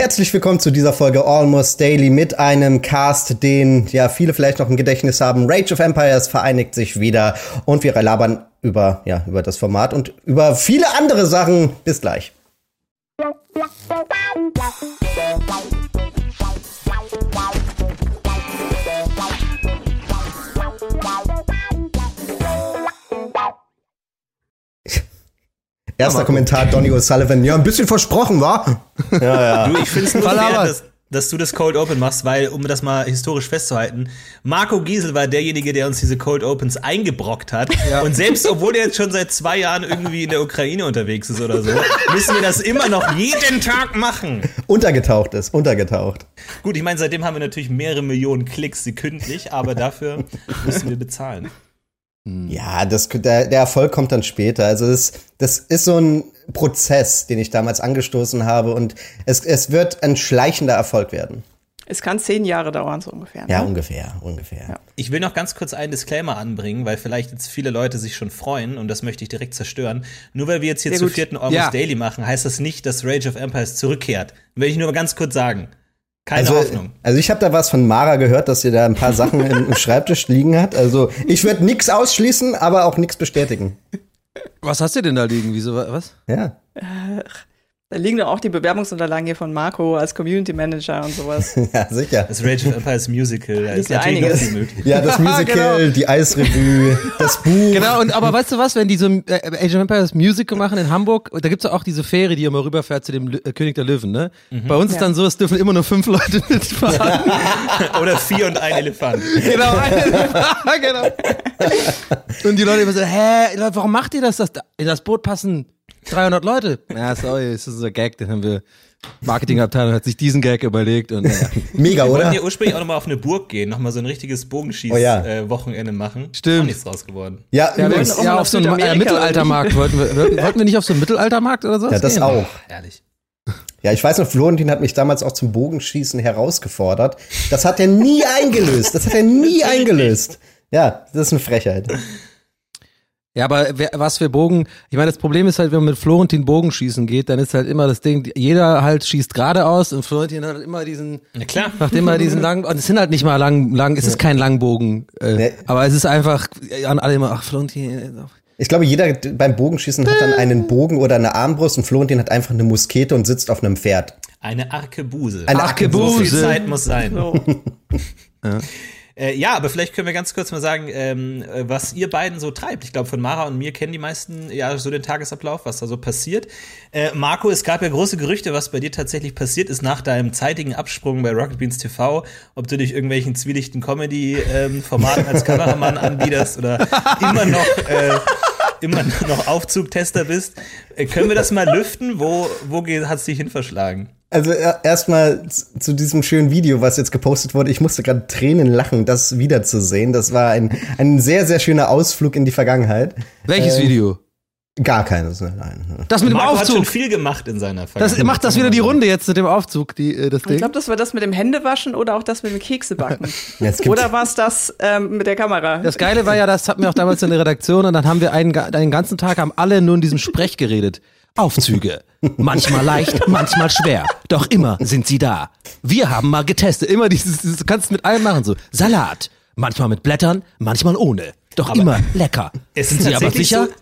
Herzlich willkommen zu dieser Folge Almost Daily mit einem Cast, den ja viele vielleicht noch im Gedächtnis haben. Rage of Empires vereinigt sich wieder und wir labern über ja über das Format und über viele andere Sachen. Bis gleich. Erster Kommentar, Donny O'Sullivan. Ja, ein bisschen versprochen, war. Ja, ja. Du, ich finde es nur fair, dass, dass, du das Cold Open machst, weil, um das mal historisch festzuhalten, Marco Giesel war derjenige, der uns diese Cold Opens eingebrockt hat. Ja. Und selbst obwohl er jetzt schon seit zwei Jahren irgendwie in der Ukraine unterwegs ist oder so, müssen wir das immer noch jeden Tag machen. Untergetaucht ist, untergetaucht. Gut, ich meine, seitdem haben wir natürlich mehrere Millionen Klicks sekündlich, aber dafür müssen wir bezahlen. Hm. Ja, das, der, der Erfolg kommt dann später. Also das, das ist so ein Prozess, den ich damals angestoßen habe und es, es wird ein schleichender Erfolg werden. Es kann zehn Jahre dauern, so ungefähr. Ne? Ja, ungefähr, ungefähr. Ja. Ich will noch ganz kurz einen Disclaimer anbringen, weil vielleicht jetzt viele Leute sich schon freuen und das möchte ich direkt zerstören. Nur weil wir jetzt hier Sehr zu gut. vierten Almost ja. Daily machen, heißt das nicht, dass Rage of Empires zurückkehrt. Will ich nur mal ganz kurz sagen. Keine also, Hoffnung. Also ich habe da was von Mara gehört, dass sie da ein paar Sachen im, Schreibtisch liegen hat. Also ich würde nichts ausschließen, aber auch nichts bestätigen. Was hast du denn da liegen? Wieso was? Ja. Ach. Da liegen doch auch die Bewerbungsunterlagen hier von Marco als Community Manager und sowas. ja, sicher. Das Rage of Empires Musical, da ist ja einiges. Ja, das Musical, genau. die Eisrevue, das Buch. Genau, und aber weißt du was, wenn die so äh, Age of Empires Musical machen in Hamburg, da gibt's auch diese Fähre, die immer rüberfährt zu dem L äh, König der Löwen, ne? Mhm. Bei uns ja. ist dann so, es dürfen immer nur fünf Leute mitfahren. Oder vier und ein Elefant. Genau, ein Elefant, genau. Und die Leute immer so, hä, warum macht ihr das? das in das Boot passen 300 Leute. Ja, sorry, das ist so ein Gag, den haben wir. Marketingabteilung hat sich diesen Gag überlegt und naja. mega, wir oder? Wir wollten ja ursprünglich auch nochmal auf eine Burg gehen, nochmal so ein richtiges Bogenschieß-Wochenende oh, ja. äh, machen. Stimmt. Auch nichts draus geworden. Ja, ja, wir ja auf so einen äh, Mittelaltermarkt wollten wir, wollten wir nicht auf so einen Mittelaltermarkt oder so? Ja, das gehen? auch. Ehrlich. Ja, ich weiß noch, Florentin hat mich damals auch zum Bogenschießen herausgefordert. Das hat er nie eingelöst. Das hat er nie eingelöst. Ja, das ist eine Frechheit. Ja, aber wer, was für Bogen, ich meine, das Problem ist halt, wenn man mit Florentin Bogenschießen geht, dann ist halt immer das Ding, jeder halt schießt geradeaus und Florentin hat immer diesen, ja, klar. macht immer diesen langen, und es sind halt nicht mal lang, lang, es ist kein Langbogen, äh, nee. aber es ist einfach, an alle immer, ach, Florentin, ich glaube, jeder beim Bogenschießen hat dann einen Bogen oder eine Armbrust und Florentin hat einfach eine Muskete und sitzt auf einem Pferd. Eine Arkebuse. Eine Arkebuse. So viel Zeit muss sein. So. ja. Äh, ja, aber vielleicht können wir ganz kurz mal sagen, ähm, was ihr beiden so treibt. Ich glaube, von Mara und mir kennen die meisten ja so den Tagesablauf, was da so passiert. Äh, Marco, es gab ja große Gerüchte, was bei dir tatsächlich passiert ist nach deinem zeitigen Absprung bei Rocket Beans TV, ob du dich irgendwelchen zwielichten Comedy-Formaten ähm, als Kameramann anbiederst oder immer noch äh, immer noch Aufzugtester bist. Äh, können wir das mal lüften? Wo, wo hat es dich hin verschlagen? Also erstmal zu diesem schönen Video, was jetzt gepostet wurde. Ich musste gerade Tränen lachen, das wiederzusehen. Das war ein, ein sehr, sehr schöner Ausflug in die Vergangenheit. Welches ähm, Video? Gar keines, nein. Das mit Marco dem Aufzug. hat schon viel gemacht in seiner Vergangenheit. Das macht das wieder die Runde jetzt mit dem Aufzug, die, äh, das Ding. Ich glaube, das war das mit dem Händewaschen oder auch das mit dem Keksebacken. oder war es das ähm, mit der Kamera? Das Geile war ja, das hatten wir auch damals in der Redaktion und dann haben wir einen, einen ganzen Tag haben alle nur in diesem Sprech geredet. Aufzüge. Manchmal leicht, manchmal schwer. Doch immer sind sie da. Wir haben mal getestet. Immer dieses, dieses du kannst mit allem machen. So Salat. Manchmal mit Blättern, manchmal ohne. Doch aber immer lecker. Sind Sie aber sicher? So,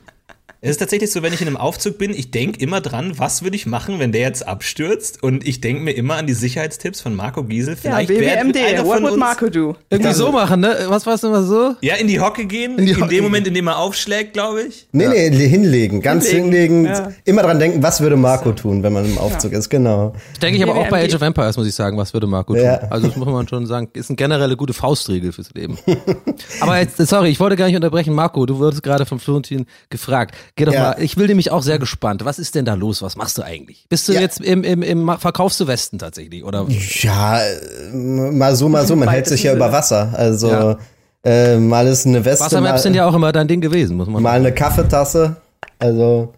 es ist tatsächlich so, wenn ich in einem Aufzug bin, ich denke immer dran, was würde ich machen, wenn der jetzt abstürzt? Und ich denke mir immer an die Sicherheitstipps von Marco Giesel. Vielleicht ja, BWMD, what would Marco do? Irgendwie so machen, ne? Was war es immer so? Ja, in die Hocke gehen, in, in dem Moment, in dem er aufschlägt, glaube ich. Nee, ja. nee, hinlegen, ganz hinlegen. hinlegen. Ja. Immer dran denken, was würde Marco tun, wenn man im Aufzug ist, genau. Ich denke ich aber auch bei Age of Empires, muss ich sagen, was würde Marco tun. Also das muss man schon sagen, ist eine generelle gute Faustregel fürs Leben. aber jetzt, sorry, ich wollte gar nicht unterbrechen. Marco, du wurdest gerade von Florentin gefragt. Geh doch mal, ich will nämlich auch sehr gespannt. Was ist denn da los? Was machst du eigentlich? Bist du ja. jetzt im, im, im verkaufst du Westen tatsächlich oder? Ja, mal so, mal so. Man hält sich ja über Wasser. Also ja. äh, mal ist eine Weste. Wassermaps sind ja auch immer dein Ding gewesen, muss man. Mal sagen. eine Kaffeetasse. Also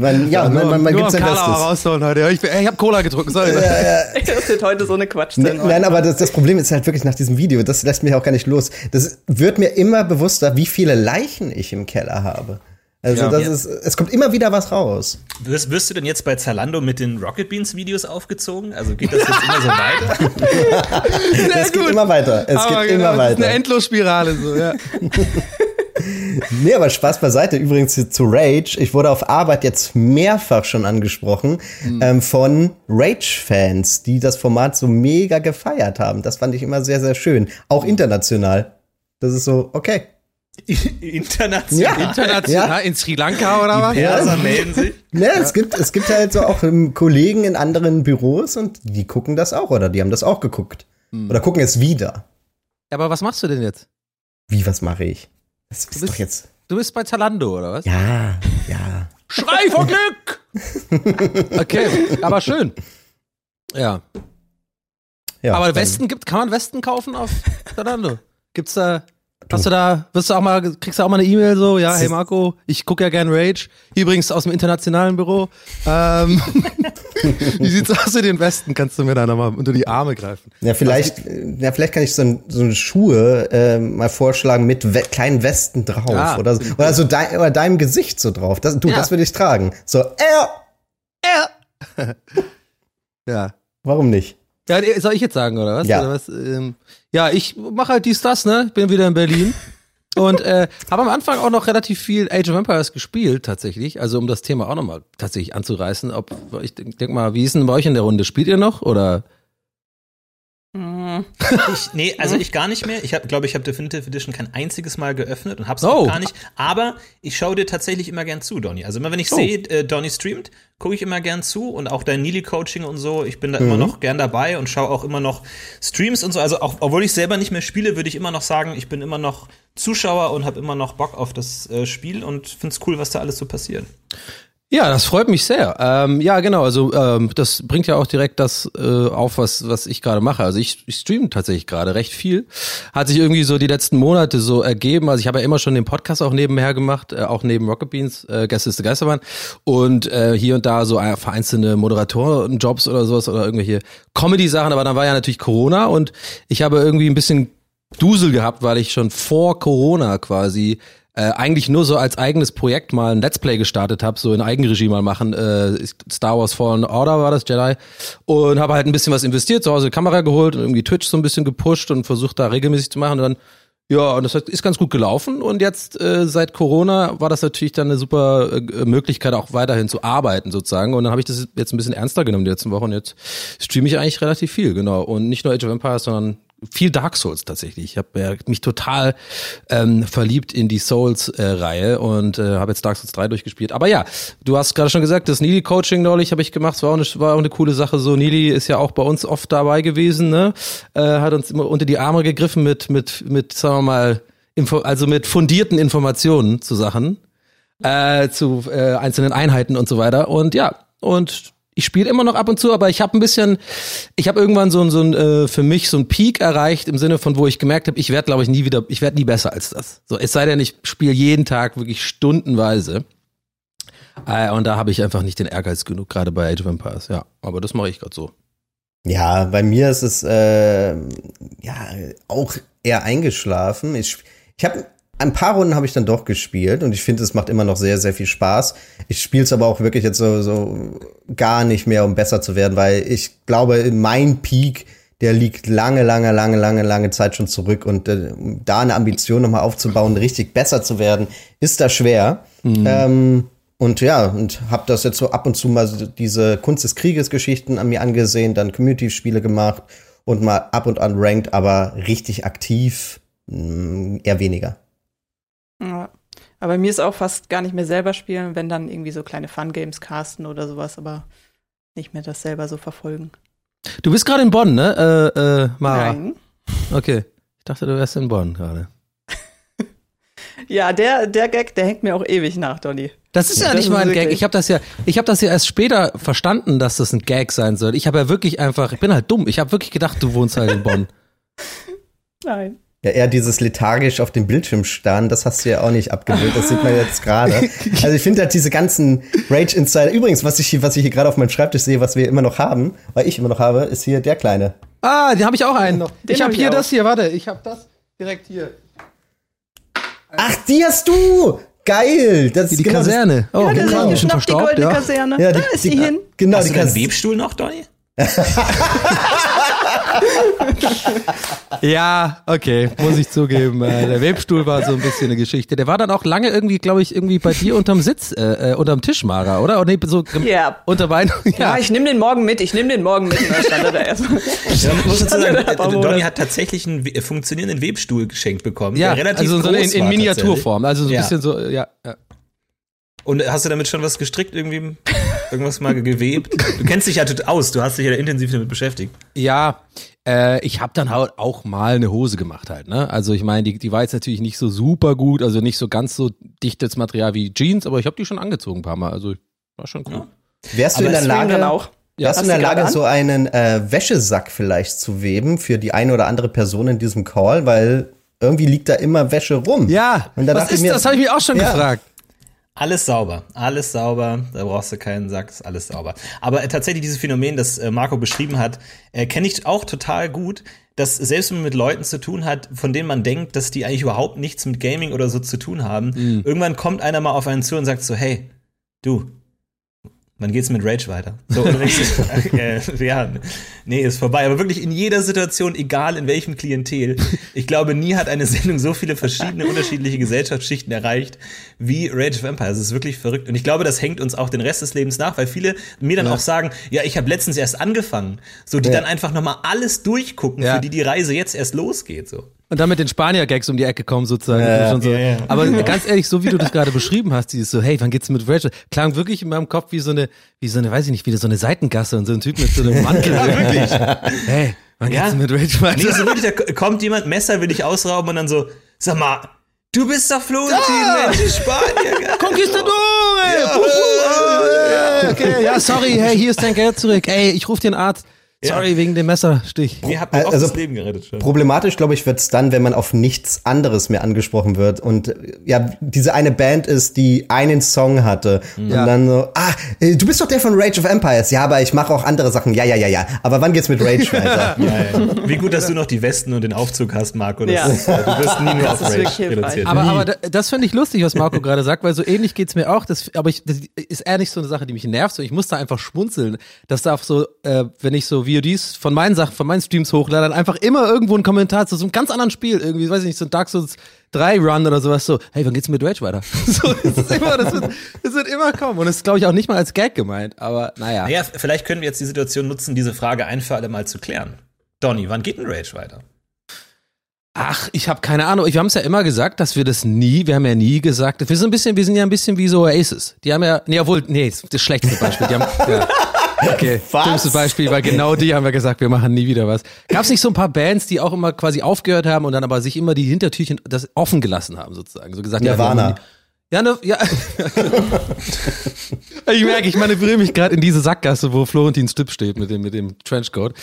man, ja, man, man, man gibt sein Bestes. rausholen heute. Ich, ich habe Cola getrunken, sorry. Ja, ja. Das wird heute so eine Quatsch. Nein, nein aber das, das Problem ist halt wirklich nach diesem Video, das lässt mich auch gar nicht los. Das wird mir immer bewusster, wie viele Leichen ich im Keller habe. Also ja. das ist, es kommt immer wieder was raus. Wirst, wirst du denn jetzt bei Zalando mit den Rocket Beans Videos aufgezogen? Also geht das jetzt immer so weiter? es geht immer weiter. Es aber geht genau, immer weiter. Das ist eine Endlosspirale so, ja. nee, aber Spaß beiseite. Übrigens zu Rage. Ich wurde auf Arbeit jetzt mehrfach schon angesprochen mhm. ähm, von Rage-Fans, die das Format so mega gefeiert haben. Das fand ich immer sehr, sehr schön. Auch international. Das ist so, okay. International. Ja. International ja. in Sri Lanka oder was? Ja, also melden sich. Ja, es gibt, es gibt halt so auch Kollegen in anderen Büros und die gucken das auch oder die haben das auch geguckt. Hm. Oder gucken es wieder. Aber was machst du denn jetzt? Wie, was mache ich? Das ist bist, doch jetzt. Du bist bei Zalando, oder was? Ja, ja. Schrei vor Glück! okay, aber schön. Ja. ja aber Westen gibt, kann man Westen kaufen auf Zalando? Gibt's da Hast du da, wirst du auch mal, kriegst du auch mal eine E-Mail so, ja, hey Marco, ich gucke ja gern Rage. Übrigens aus dem internationalen Büro. Ähm, wie sieht's aus in den Westen? Kannst du mir da nochmal unter die Arme greifen? Ja, vielleicht, ja, vielleicht kann ich so, so eine Schuhe äh, mal vorschlagen mit we kleinen Westen drauf ah, oder, so, oder so dein, oder deinem Gesicht so drauf. Das, du, ja. das würde ich tragen. So, äh, äh. ja. Warum nicht? Ja, soll ich jetzt sagen, oder was? Ja, oder was? Ähm, ja ich mache halt dies, das, ne? Ich bin wieder in Berlin. und äh, habe am Anfang auch noch relativ viel Age of Empires gespielt, tatsächlich. Also um das Thema auch nochmal tatsächlich anzureißen. Ob ich denke mal, wie ist denn bei euch in der Runde? Spielt ihr noch oder? Ich, nee, also ich gar nicht mehr. Ich habe, glaube ich, habe Definitive Edition kein einziges Mal geöffnet und habe es oh. auch gar nicht. Aber ich schaue dir tatsächlich immer gern zu, Donny. Also immer wenn ich oh. sehe, äh, Donny streamt, gucke ich immer gern zu und auch dein Nili-Coaching und so. Ich bin da mhm. immer noch gern dabei und schaue auch immer noch Streams und so. Also auch, obwohl ich selber nicht mehr spiele, würde ich immer noch sagen, ich bin immer noch Zuschauer und habe immer noch Bock auf das äh, Spiel und finde es cool, was da alles so passiert. Ja, das freut mich sehr. Ähm, ja, genau. Also ähm, das bringt ja auch direkt das äh, auf, was was ich gerade mache. Also ich, ich streame tatsächlich gerade recht viel. Hat sich irgendwie so die letzten Monate so ergeben. Also ich habe ja immer schon den Podcast auch nebenher gemacht, äh, auch neben Rocket Beans, äh, Gäste ist der Geisterbahn und äh, hier und da so vereinzelte Moderatorenjobs oder sowas oder irgendwelche Comedy-Sachen. Aber dann war ja natürlich Corona und ich habe irgendwie ein bisschen Dusel gehabt, weil ich schon vor Corona quasi äh, eigentlich nur so als eigenes Projekt mal ein Let's Play gestartet habe, so in Eigenregie mal machen. Äh, Star Wars Fallen Order war das, Jedi. Und habe halt ein bisschen was investiert, zu Hause Kamera geholt und irgendwie Twitch so ein bisschen gepusht und versucht da regelmäßig zu machen. Und dann ja, und das ist ganz gut gelaufen. Und jetzt äh, seit Corona war das natürlich dann eine super äh, Möglichkeit, auch weiterhin zu arbeiten sozusagen. Und dann habe ich das jetzt ein bisschen ernster genommen die letzten Wochen. Jetzt streame ich eigentlich relativ viel, genau. Und nicht nur Age of Empires, sondern viel Dark Souls tatsächlich. Ich habe äh, mich total ähm, verliebt in die Souls-Reihe äh, und äh, habe jetzt Dark Souls 3 durchgespielt. Aber ja, du hast gerade schon gesagt, das Neely-Coaching neulich habe ich gemacht. Es war, auch eine, war auch eine coole Sache. So, Neely ist ja auch bei uns oft dabei gewesen, ne? Äh, hat uns immer unter die Arme gegriffen mit, mit, mit, sagen wir mal, Info also mit fundierten Informationen zu Sachen, äh, zu äh, einzelnen Einheiten und so weiter. Und ja, und ich spiele immer noch ab und zu, aber ich habe ein bisschen, ich habe irgendwann so ein, so ein äh, für mich so ein Peak erreicht im Sinne von, wo ich gemerkt habe, ich werde, glaube ich, nie wieder, ich werde nie besser als das. So, es sei denn, ich spiele jeden Tag wirklich stundenweise. Äh, und da habe ich einfach nicht den Ehrgeiz genug, gerade bei Age of Empires. Ja, aber das mache ich gerade so. Ja, bei mir ist es äh, ja auch eher eingeschlafen. Ich, ich habe ein paar Runden habe ich dann doch gespielt und ich finde, es macht immer noch sehr, sehr viel Spaß. Ich spiele es aber auch wirklich jetzt so, so gar nicht mehr, um besser zu werden, weil ich glaube, mein Peak, der liegt lange, lange, lange, lange, lange Zeit schon zurück und äh, da eine Ambition nochmal aufzubauen, richtig besser zu werden, ist da schwer. Mhm. Ähm, und ja, und habe das jetzt so ab und zu mal so diese Kunst des Krieges Geschichten an mir angesehen, dann Community-Spiele gemacht und mal ab und an ranked, aber richtig aktiv mh, mm, eher weniger. Ja. Aber mir ist auch fast gar nicht mehr selber spielen, wenn dann irgendwie so kleine Fun-Games casten oder sowas, aber nicht mehr das selber so verfolgen. Du bist gerade in Bonn, ne, äh, äh, Mara? Nein. Okay. Ich dachte, du wärst in Bonn gerade. ja, der, der Gag, der hängt mir auch ewig nach, Donny. Das ist ja das nicht mal ein Gag. Ich habe das ja, ich habe das ja erst später verstanden, dass das ein Gag sein soll. Ich habe ja wirklich einfach, ich bin halt dumm. Ich habe wirklich gedacht, du wohnst halt in Bonn. Nein. Ja, eher dieses lethargisch auf dem Bildschirm starren, das hast du ja auch nicht abgewöhnt, das sieht man jetzt gerade. Also ich finde halt diese ganzen Rage Insider, übrigens, was ich hier, was ich hier gerade auf meinem Schreibtisch sehe, was wir immer noch haben, weil ich immer noch habe, ist hier der kleine. Ah, den habe ich auch einen noch. Den ich habe hab hier auch. das hier, warte, ich habe das direkt hier. Ach, die hast du! geil. Das, die genau, Kaserne. Oh, ja, genau. Das ist noch die goldene ja. Kaserne. Ja, da ist die, hin. Genau, Hast die du den Webstuhl noch, Donny? ja, okay, muss ich zugeben. Äh, der Webstuhl war so ein bisschen eine Geschichte. Der war dann auch lange irgendwie, glaube ich, irgendwie bei dir unterm Sitz, äh, äh unterm Tisch, Mara, oder? oder nee, so ja. unter Bein. Ja. ja, ich nehme den morgen mit. Ich nehme den morgen mit. Und dann stand er da erstmal. Ja, man muss dazu sagen, äh, Donny hat tatsächlich einen funktionierenden Webstuhl geschenkt bekommen. Ja, relativ also so in, in Miniaturform. Also so ein ja. bisschen so, ja. ja. Und hast du damit schon was gestrickt, irgendwie irgendwas mal gewebt? Du kennst dich ja aus, du hast dich ja intensiv damit beschäftigt. Ja, äh, ich habe dann halt auch mal eine Hose gemacht halt. Ne? Also ich meine, die, die war jetzt natürlich nicht so super gut, also nicht so ganz so dichtes Material wie Jeans, aber ich habe die schon angezogen ein paar Mal. Also war schon cool. Ja. Wärst du in der Lage, auch? Wärst du in der Lage, so einen äh, Wäschesack vielleicht zu weben für die eine oder andere Person in diesem Call, weil irgendwie liegt da immer Wäsche rum. Ja, und da was ist mir, das? Habe ich mich auch schon ja. gefragt. Alles sauber, alles sauber, da brauchst du keinen Sack, ist alles sauber. Aber äh, tatsächlich dieses Phänomen, das äh, Marco beschrieben hat, äh, kenne ich auch total gut, dass selbst wenn man mit Leuten zu tun hat, von denen man denkt, dass die eigentlich überhaupt nichts mit Gaming oder so zu tun haben, mhm. irgendwann kommt einer mal auf einen zu und sagt so, hey, du, Wann geht's mit Rage weiter? So, äh, ja, nee, ist vorbei. Aber wirklich in jeder Situation, egal in welchem Klientel, ich glaube, nie hat eine Sendung so viele verschiedene, unterschiedliche Gesellschaftsschichten erreicht wie Rage of Empires. Das ist wirklich verrückt. Und ich glaube, das hängt uns auch den Rest des Lebens nach, weil viele mir dann ja. auch sagen, ja, ich habe letztens erst angefangen. So, die ja. dann einfach nochmal alles durchgucken, ja. für die die Reise jetzt erst losgeht. So. Und dann mit den Spanier-Gags um die Ecke kommen sozusagen. Ja, so. ja, ja. Aber ganz ehrlich, so wie du das gerade beschrieben hast, dieses so, hey, wann geht's mit Rachel? Klang wirklich in meinem Kopf wie so eine, wie so eine, weiß ich nicht, wie so eine Seitengasse und so ein Typ mit so einem Mantel. ja, wirklich. Hey, wann geht's mit Rachel weiter? Nee, so wirklich, da kommt jemand, Messer will ich ausrauben und dann so, sag mal, Du bist doch Florentin, ja. Mensch, Spanier. Conquistadore! Ja. Oh, okay, ja, sorry, hey, hier ist dein Geld zurück. Ey, ich ruf den Arzt. Sorry, ja. wegen dem Messerstich. Ihr habt mir also, das Leben gerettet. Schon. Problematisch, glaube ich, wird's dann, wenn man auf nichts anderes mehr angesprochen wird. Und ja, diese eine Band ist, die einen Song hatte. Ja. Und dann so, ah, äh, du bist doch der von Rage of Empires. Ja, aber ich mache auch andere Sachen. Ja, ja, ja, ja. Aber wann geht's mit Rage weiter? ja, ja. Wie gut, dass du noch die Westen und den Aufzug hast, Marco. Das ja. ist, du wirst nie nur auf Rage reduziert. Aber, aber das finde ich lustig, was Marco gerade sagt, weil so ähnlich geht's mir auch. Das, aber ich, das ist eher nicht so eine Sache, die mich nervt. So, ich muss da einfach schmunzeln. Das darf so, äh, wenn ich so VODs von meinen Sachen, von meinen Streams hochlade, dann einfach immer irgendwo ein Kommentar zu so einem ganz anderen Spiel, irgendwie, weiß ich nicht, so ein Dark Souls 3 Run oder sowas, so, hey, wann geht's mit Rage weiter? so, das, ist immer, das, wird, das wird immer kommen. Und das ist, glaube ich, auch nicht mal als Gag gemeint, aber naja. Naja, vielleicht können wir jetzt die Situation nutzen, diese Frage ein für alle Mal zu klären. Donny, wann geht denn Rage weiter? Ach, ich habe keine Ahnung. Wir haben es ja immer gesagt, dass wir das nie, wir haben ja nie gesagt, wir sind ein bisschen, wir sind ja ein bisschen wie so Oasis. Die haben ja, nee, obwohl, nee, das schlechteste Beispiel. Die haben, ja, Okay, Was? dümmstes Beispiel, weil genau die haben wir gesagt, wir machen nie wieder was. Gab es nicht so ein paar Bands, die auch immer quasi aufgehört haben und dann aber sich immer die Hintertürchen das offen gelassen haben, sozusagen? So gesagt, Nirvana. Ja, ne, ja. ich merke, ich manövriere mich gerade in diese Sackgasse, wo Florentins Stipp steht mit dem, mit dem Trenchcoat.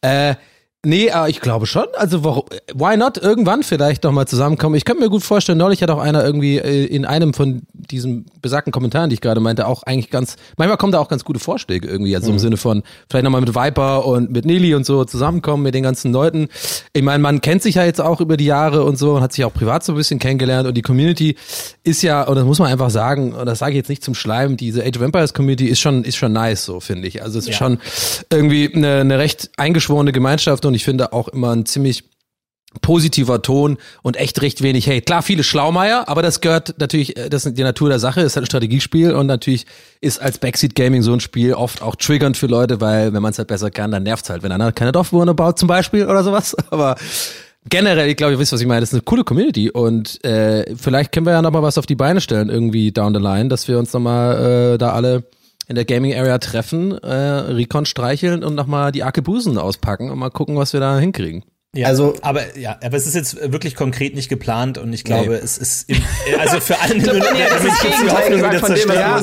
Äh, Nee, aber ich glaube schon. Also warum, why not irgendwann vielleicht noch mal zusammenkommen? Ich könnte mir gut vorstellen, neulich hat auch einer irgendwie äh, in einem von diesen besagten Kommentaren, die ich gerade meinte, auch eigentlich ganz, manchmal kommen da auch ganz gute Vorschläge irgendwie, also mhm. im Sinne von vielleicht nochmal mit Viper und mit Nelly und so zusammenkommen mit den ganzen Leuten. Ich meine, man kennt sich ja jetzt auch über die Jahre und so und hat sich auch privat so ein bisschen kennengelernt und die Community ist ja, und das muss man einfach sagen, und das sage ich jetzt nicht zum Schleim, diese Age of Empires Community ist schon, ist schon nice, so finde ich. Also es ist ja. schon irgendwie eine, eine recht eingeschworene Gemeinschaft und ich finde auch immer ein ziemlich positiver Ton und echt recht wenig Hate. Klar, viele Schlaumeier, aber das gehört natürlich, äh, das ist die Natur der Sache, ist halt ein Strategiespiel und natürlich ist als Backseat Gaming so ein Spiel oft auch triggernd für Leute, weil wenn man es halt besser kann, dann nervt es halt, wenn einer keine Dorfbewohner baut zum Beispiel oder sowas. Aber generell, ich glaube, ihr wisst, was ich meine. Das ist eine coole Community und äh, vielleicht können wir ja nochmal was auf die Beine stellen irgendwie down the line, dass wir uns nochmal äh, da alle in der Gaming Area treffen, äh, Recon streicheln und nochmal die Arkebusen auspacken und mal gucken, was wir da hinkriegen. Ja, also, aber ja, aber es ist jetzt wirklich konkret nicht geplant und ich glaube, nee. es ist im, also für alle nur, damit das Gegenteil gesagt von dem, ja,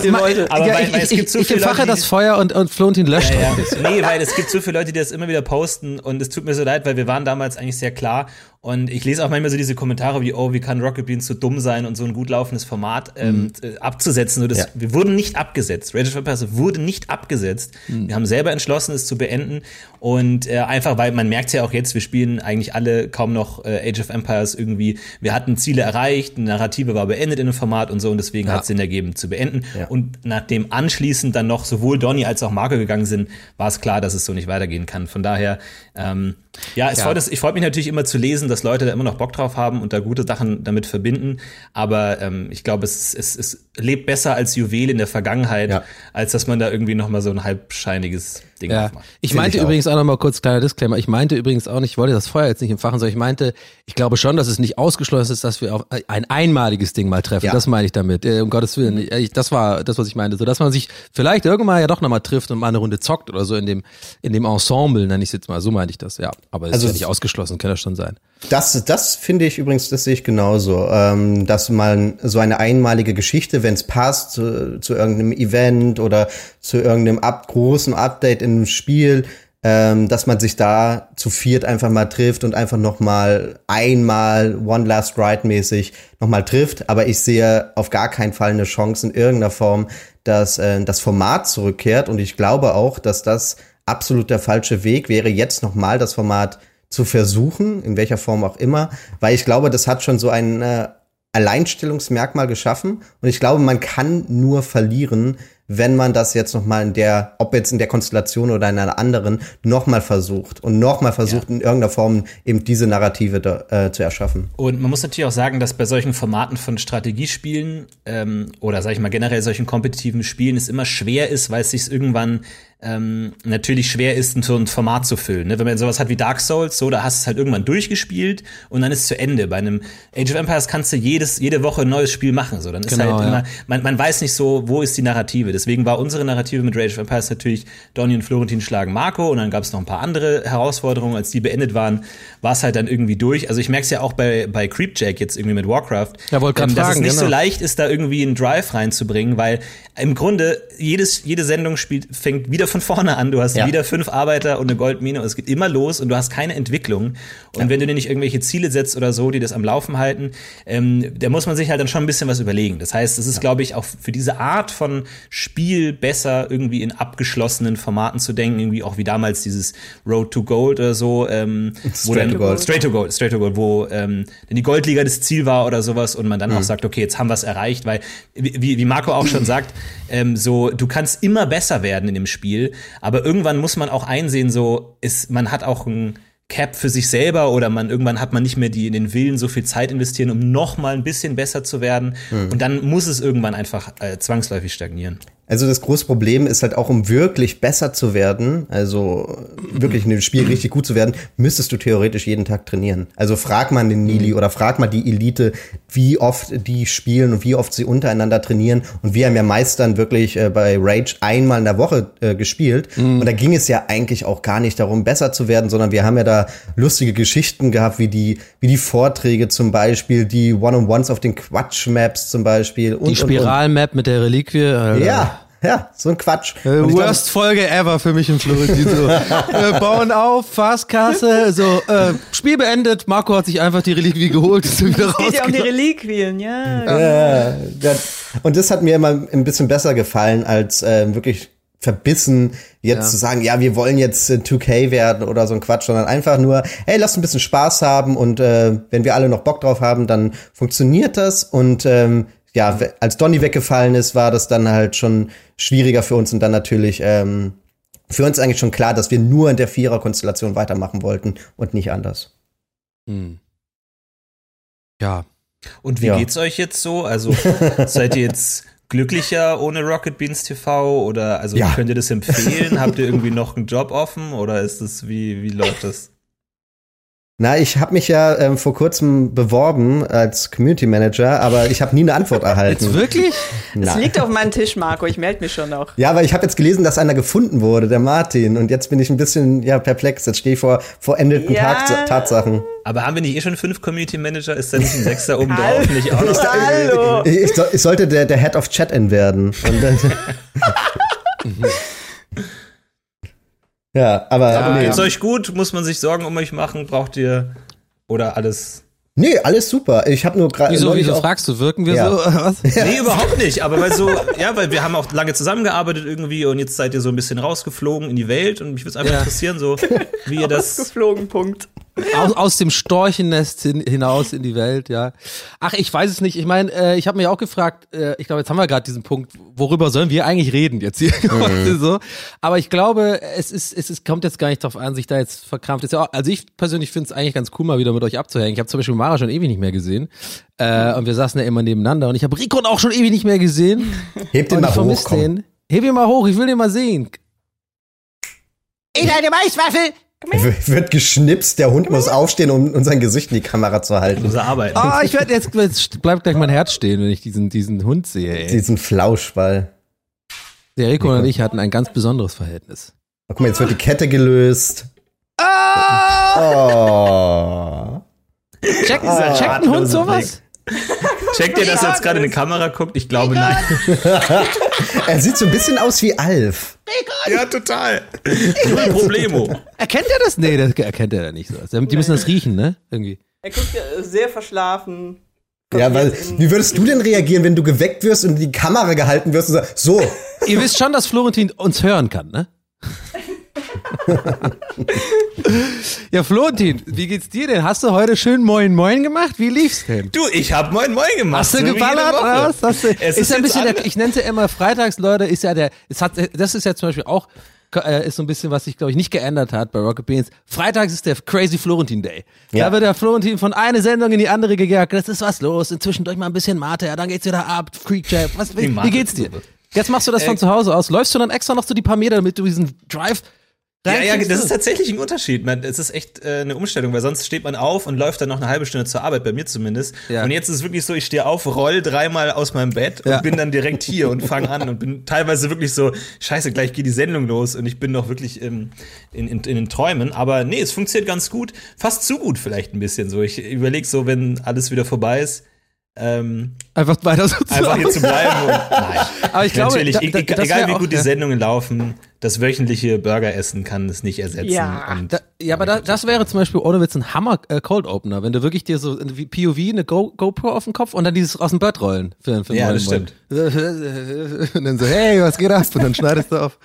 Aber ja, weil, weil ich, es gibt so ich, viele ich Leute, das Feuer und, und Florentin löscht. Ja, ja. nee, weil es gibt so viele Leute, die das immer wieder posten und es tut mir so leid, weil wir waren damals eigentlich sehr klar Und ich lese auch manchmal so diese Kommentare wie, oh, wie kann Rocket Beans so dumm sein und so ein gut laufendes Format ähm, mhm. abzusetzen. So, das, ja. Wir wurden nicht abgesetzt. Rage of Empires wurde nicht abgesetzt. Mhm. Wir haben selber entschlossen, es zu beenden. Und äh, einfach, weil man merkt ja auch jetzt, wir spielen eigentlich alle kaum noch äh, Age of Empires irgendwie. Wir hatten Ziele erreicht, eine Narrative war beendet in dem Format und so. Und deswegen ja. hat es Sinn ergeben zu beenden. Ja. Und nachdem anschließend dann noch sowohl Donny als auch Marco gegangen sind, war es klar, dass es so nicht weitergehen kann. Von daher, ähm, ja, es ja. Freut, ich freue mich natürlich immer zu lesen, dass Leute da immer noch Bock drauf haben und da gute Sachen damit verbinden. Aber ähm, ich glaube, es, es, es lebt besser als Juwel in der Vergangenheit, ja. als dass man da irgendwie noch mal so ein halbscheiniges Ding ja. aufmacht. Ich meinte ich übrigens auch. auch noch mal kurz kleiner Disclaimer. Ich meinte übrigens auch nicht, ich wollte das Feuer jetzt nicht entfachen, sondern ich meinte, ich glaube schon, dass es nicht ausgeschlossen ist, dass wir auf ein einmaliges Ding mal treffen. Ja. Das meine ich damit. Äh, um Gottes Willen. Ich, das war das, was ich meinte. So, dass man sich vielleicht irgendwann ja doch noch mal trifft und mal eine Runde zockt oder so in dem in dem Ensemble, nenne ich es jetzt mal. So meinte ich das. Ja, aber es also ist ja nicht ausgeschlossen, kann ja schon sein. Das, das finde ich übrigens, das sehe ich genauso, ähm, dass man so eine einmalige Geschichte, wenn es passt, zu, zu, irgendeinem Event oder zu irgendeinem up großen Update im Spiel, ähm, dass man sich da zu viert einfach mal trifft und einfach noch mal einmal One Last Ride mäßig noch mal trifft. Aber ich sehe auf gar keinen Fall eine Chance in irgendeiner Form, dass äh, das Format zurückkehrt. Und ich glaube auch, dass das absolut der falsche Weg wäre, jetzt noch mal das Format zu versuchen, in welcher Form auch immer, weil ich glaube, das hat schon so ein äh, Alleinstellungsmerkmal geschaffen und ich glaube, man kann nur verlieren, wenn man das jetzt noch mal in der, ob jetzt in der Konstellation oder in einer anderen, noch mal versucht und noch mal versucht ja. in irgendeiner Form eben diese Narrative da, äh, zu erschaffen. Und man muss natürlich auch sagen, dass bei solchen Formaten von Strategiespielen ähm, oder sag ich mal generell solchen kompetitiven Spielen es immer schwer ist, weil es sich irgendwann ähm, natürlich schwer ist, so ein Format zu füllen. Ne? Wenn man sowas hat wie Dark Souls, so, da hast du es halt irgendwann durchgespielt und dann ist es zu Ende. Bei einem Age of Empires kannst du jedes, jede Woche ein neues Spiel machen. So, dann ist genau, halt ja. immer, man, man weiß nicht so, wo ist die Narrative. Deswegen war unsere Narrative mit Rage of Empires natürlich Donny und Florentin schlagen Marco und dann gab es noch ein paar andere Herausforderungen. Als die beendet waren, war es halt dann irgendwie durch. Also ich merke es ja auch bei, bei Creepjack jetzt irgendwie mit Warcraft, ja, wollte ähm, dass fragen, es nicht genau. so leicht ist, da irgendwie einen Drive reinzubringen, weil im Grunde jedes, jede Sendung spielt, fängt wieder von vorne an. Du hast ja. wieder fünf Arbeiter und eine Goldmine und es geht immer los und du hast keine Entwicklung. Und ja. wenn du dir nicht irgendwelche Ziele setzt oder so, die das am Laufen halten, ähm, da muss man sich halt dann schon ein bisschen was überlegen. Das heißt, es ist, ja. glaube ich, auch für diese Art von Spiel besser, irgendwie in abgeschlossenen Formaten zu denken, irgendwie auch wie damals dieses Road to Gold oder so, ähm, wo dann, to Gold. Straight to Gold, Straight to Gold, wo ähm, dann die Goldliga das Ziel war oder sowas und man dann mhm. auch sagt, okay, jetzt haben wir es erreicht, weil wie, wie Marco auch schon sagt, ähm, so du kannst immer besser werden in dem Spiel, aber irgendwann muss man auch einsehen, so ist, man hat auch ein Cap für sich selber oder man irgendwann hat man nicht mehr die in den Willen so viel Zeit investieren, um noch mal ein bisschen besser zu werden. Mhm. Und dann muss es irgendwann einfach äh, zwangsläufig stagnieren. Also das große Problem ist halt auch, um wirklich besser zu werden, also wirklich in dem Spiel richtig gut zu werden, müsstest du theoretisch jeden Tag trainieren. Also frag mal den Nili mhm. oder frag mal die Elite, wie oft die spielen und wie oft sie untereinander trainieren. Und wir haben ja meist dann wirklich äh, bei Rage einmal in der Woche äh, gespielt. Mhm. Und da ging es ja eigentlich auch gar nicht darum, besser zu werden, sondern wir haben ja da lustige Geschichten gehabt, wie die, wie die Vorträge zum Beispiel, die One-on-Ones auf den Quatsch-Maps zum Beispiel. Und, die Spiral-Map mit der Reliquie. Alter. Ja, ja, so ein Quatsch. Äh, worst glaub, Folge ever für mich in Florentin. So, äh, bauen auf, Fastkasse, so, äh, Spiel beendet. Marco hat sich einfach die Reliquie geholt. Ist wieder es geht ja um die Reliquien, ja. ja. Und das hat mir immer ein bisschen besser gefallen, als äh, wirklich verbissen jetzt ja. zu sagen, ja, wir wollen jetzt 2K werden oder so ein Quatsch, sondern einfach nur, hey, lass ein bisschen Spaß haben und äh, wenn wir alle noch Bock drauf haben, dann funktioniert das und ähm, ja, als Donny weggefallen ist, war das dann halt schon schwieriger für uns und dann natürlich ähm, für uns eigentlich schon klar, dass wir nur in der Vierer-Konstellation weitermachen wollten und nicht anders. Hm. Ja. Und wie ja. geht's euch jetzt so? Also seid ihr jetzt glücklicher ohne Rocket Beans TV oder also ja. könnt ihr das empfehlen? Habt ihr irgendwie noch einen Job offen oder ist das wie wie läuft das? Na, ich habe mich ja ähm, vor kurzem beworben als Community Manager, aber ich habe nie eine Antwort erhalten. Jetzt wirklich? Es liegt auf meinem Tisch, Marco. Ich melde mich schon noch. Ja, aber ich habe jetzt gelesen, dass einer gefunden wurde, der Martin. Und jetzt bin ich ein bisschen ja perplex. Jetzt stehe ich vor vollendeten ja. Tatsachen. Aber haben wir nicht eh schon fünf Community Manager? Ist da nicht ein Sechster oben drauf? Nicht auch noch? Hallo. Ich, ich, ich, sollte der, der Head of Chat-In werden. Und dann Ja, aber. aber nee. Geht's euch gut? Muss man sich Sorgen um euch machen? Braucht ihr. Oder alles Nee, alles super. Ich habe nur gerade. Wieso, wieso fragst du? Wirken wir Ja. so? Was? Nee, überhaupt nicht. Aber weil so, ja, weil wir haben auch lange zusammengearbeitet irgendwie und jetzt seid ihr so ein bisschen rausgeflogen in die Welt und mich würde es einfach Ja. interessieren, so wie ihr das. Geflogen, Punkt. Aus, aus dem Storchennest hin, hinaus in die Welt, ja. Ach, ich weiß es nicht. Ich meine, äh, ich habe mich auch gefragt, äh, ich glaube, jetzt haben wir gerade diesen Punkt, worüber sollen wir eigentlich reden jetzt hier? so. Aber ich glaube, es ist, es ist, kommt jetzt gar nicht drauf an, sich da jetzt verkrampft. Ist ja auch, also ich persönlich finde es eigentlich ganz cool, mal wieder mit euch abzuhängen. Ich habe zum Beispiel Mara schon ewig nicht mehr gesehen. Äh, und wir saßen ja immer nebeneinander und ich habe Rico auch schon ewig nicht mehr gesehen. Heb den mal ich hoch, den. Heb ihn mal hoch, ich will den mal sehen. In eine Maiswaffel! Wird geschnipst, der Hund muss aufstehen, um unser Gesicht in die Kamera zu halten. Unsere Arbeit. Ah, ich werde jetzt, jetzt bleibt gleich mein Herz stehen, wenn ich diesen, diesen Hund sehe, ey. Diesen Flauschball. Der Rico und ich hatten ein ganz besonderes Verhältnis. Oh, guck mal, jetzt wird die Kette gelöst. Ah! Oh. Checkt, Ah, checkt ein Hund sowas? Checkt ihr, dass er jetzt gerade in die Kamera guckt? Ich glaube nein. Er sieht so ein bisschen aus wie Alf. Ja, total. Null Problemo. Erkennt er das? Nee, das erkennt er nicht so. Also, Die müssen das riechen, ne? Irgendwie. Er guckt ja sehr verschlafen. Ja, weil, wie würdest du denn reagieren, wenn du geweckt wirst und in die Kamera gehalten wirst und sagst, so, Ihr wisst schon, dass Florentin uns hören kann, ne? Ja, Florentin, wie geht's dir denn? Hast du heute schön Moin Moin gemacht? Wie lief's denn? Du, ich hab Moin Moin gemacht. Hast du so geballert was? Hast du, Es ist, ja ein bisschen, der, ich nenne es ja immer freitags, Leute, ist ja der, es hat, das ist ja zum Beispiel auch, äh, ist so ein bisschen, was sich, glaube ich, nicht geändert hat bei Rocket Beans. Freitags ist der Crazy Florentin Day. Ja. Da wird der Florentin von einer Sendung in die andere gejagt. Das ist was los. Inzwischen durch mal ein bisschen Mate, ja, dann geht's wieder ab. Freak Jab. Was, wie, wie geht's dir? Jetzt machst du das von Äh, zu Hause aus. Läufst du dann extra noch so die paar Meter, damit du diesen Drive Ja, ja, das ist tatsächlich ein Unterschied. Man, es ist echt äh, eine Umstellung, weil sonst steht man auf und läuft dann noch eine halbe Stunde zur Arbeit, bei mir zumindest. Ja. Und jetzt ist es wirklich so, ich stehe auf, roll dreimal aus meinem Bett Ja. und bin dann direkt hier und fange an und bin teilweise wirklich so, scheiße, gleich geht die Sendung los und ich bin noch wirklich im, in, in, in den Träumen. Aber nee, es funktioniert ganz gut. Fast zu gut vielleicht ein bisschen so. Ich überlege so, wenn alles wieder vorbei ist, ähm, einfach weiter so zu einfach hier zu bleiben. Und, nein. Aber ich glaube, Natürlich, da- da- egal wie auch- gut die. Sendungen laufen, das wöchentliche Burgeressen kann es nicht ersetzen. Ja. Und Da, ja, aber da, das wäre zum Beispiel ohne Witz ein Hammer äh, Cold Opener, wenn du wirklich dir so wie POV eine Go GoPro auf den Kopf und dann dieses aus dem Bett rollen für, für Ja, das Moin. Und dann so, hey, was geht ab? Und dann schneidest du auf.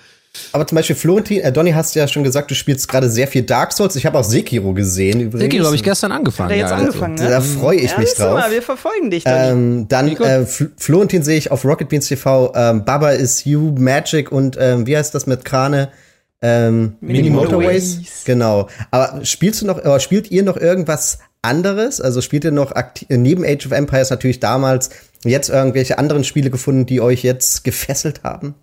Aber zum Beispiel Florentin, äh, Donny hast ja schon gesagt, du spielst gerade sehr viel Dark Souls. Ich habe auch Sekiro gesehen übrigens. Sekiro habe ich gestern angefangen. Hat er jetzt ja, angefangen, ne? Da freue ich ja, mich drauf. Mal, wir verfolgen dich dann. Ähm, dann äh, Fl Florentin sehe ich auf Rocket Beans TV. Ähm, Baba is You, Magic und ähm, wie heißt das mit Krane? Ähm, Mini, Mini Motorways. Motorways. Genau. Aber spielst du noch, oder spielt ihr noch irgendwas anderes? Also spielt ihr noch äh, neben Age of Empires natürlich damals jetzt irgendwelche anderen Spiele gefunden, die euch jetzt gefesselt haben?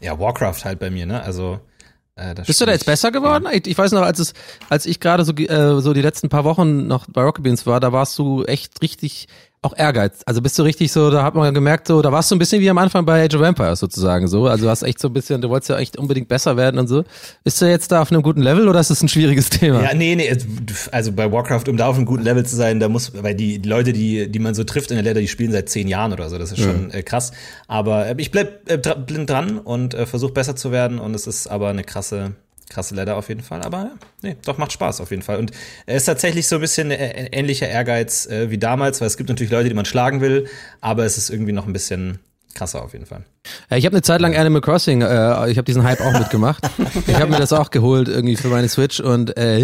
Ja, Warcraft halt bei mir, ne? Also äh, das Bist du da jetzt besser geworden? Ich, ich weiß noch, als es, als ich gerade so, äh, so die letzten paar Wochen noch bei Rocket Beans war, da warst du echt richtig auch Ehrgeiz. Also bist du richtig so, da hat man gemerkt, so, da warst du ein bisschen wie am Anfang bei Age of Empires sozusagen so. Also du hast echt so ein bisschen, du wolltest ja echt unbedingt besser werden und so. Bist du jetzt da auf einem guten Level oder ist das ein schwieriges Thema? Ja, nee, nee, also bei Warcraft, um da auf einem guten Level zu sein, da muss, weil die, Leute, die, die man so trifft in der Leder, die spielen seit zehn Jahren oder so, das ist schon äh, krass. Aber äh, ich bleib äh, blind dran und äh, versuche besser zu werden und es ist aber eine krasse, krasse Ladder auf jeden Fall. Aber nee, doch macht Spaß auf jeden Fall. Und es ist tatsächlich so ein bisschen äh, ähnlicher Ehrgeiz äh, wie damals, weil es gibt natürlich Leute, die man schlagen will, aber es ist irgendwie noch ein bisschen krasser auf jeden Fall. Ja, ich habe eine Zeit lang Animal Crossing, äh, ich habe diesen Hype auch mitgemacht. ich habe mir das auch geholt irgendwie für meine Switch und äh,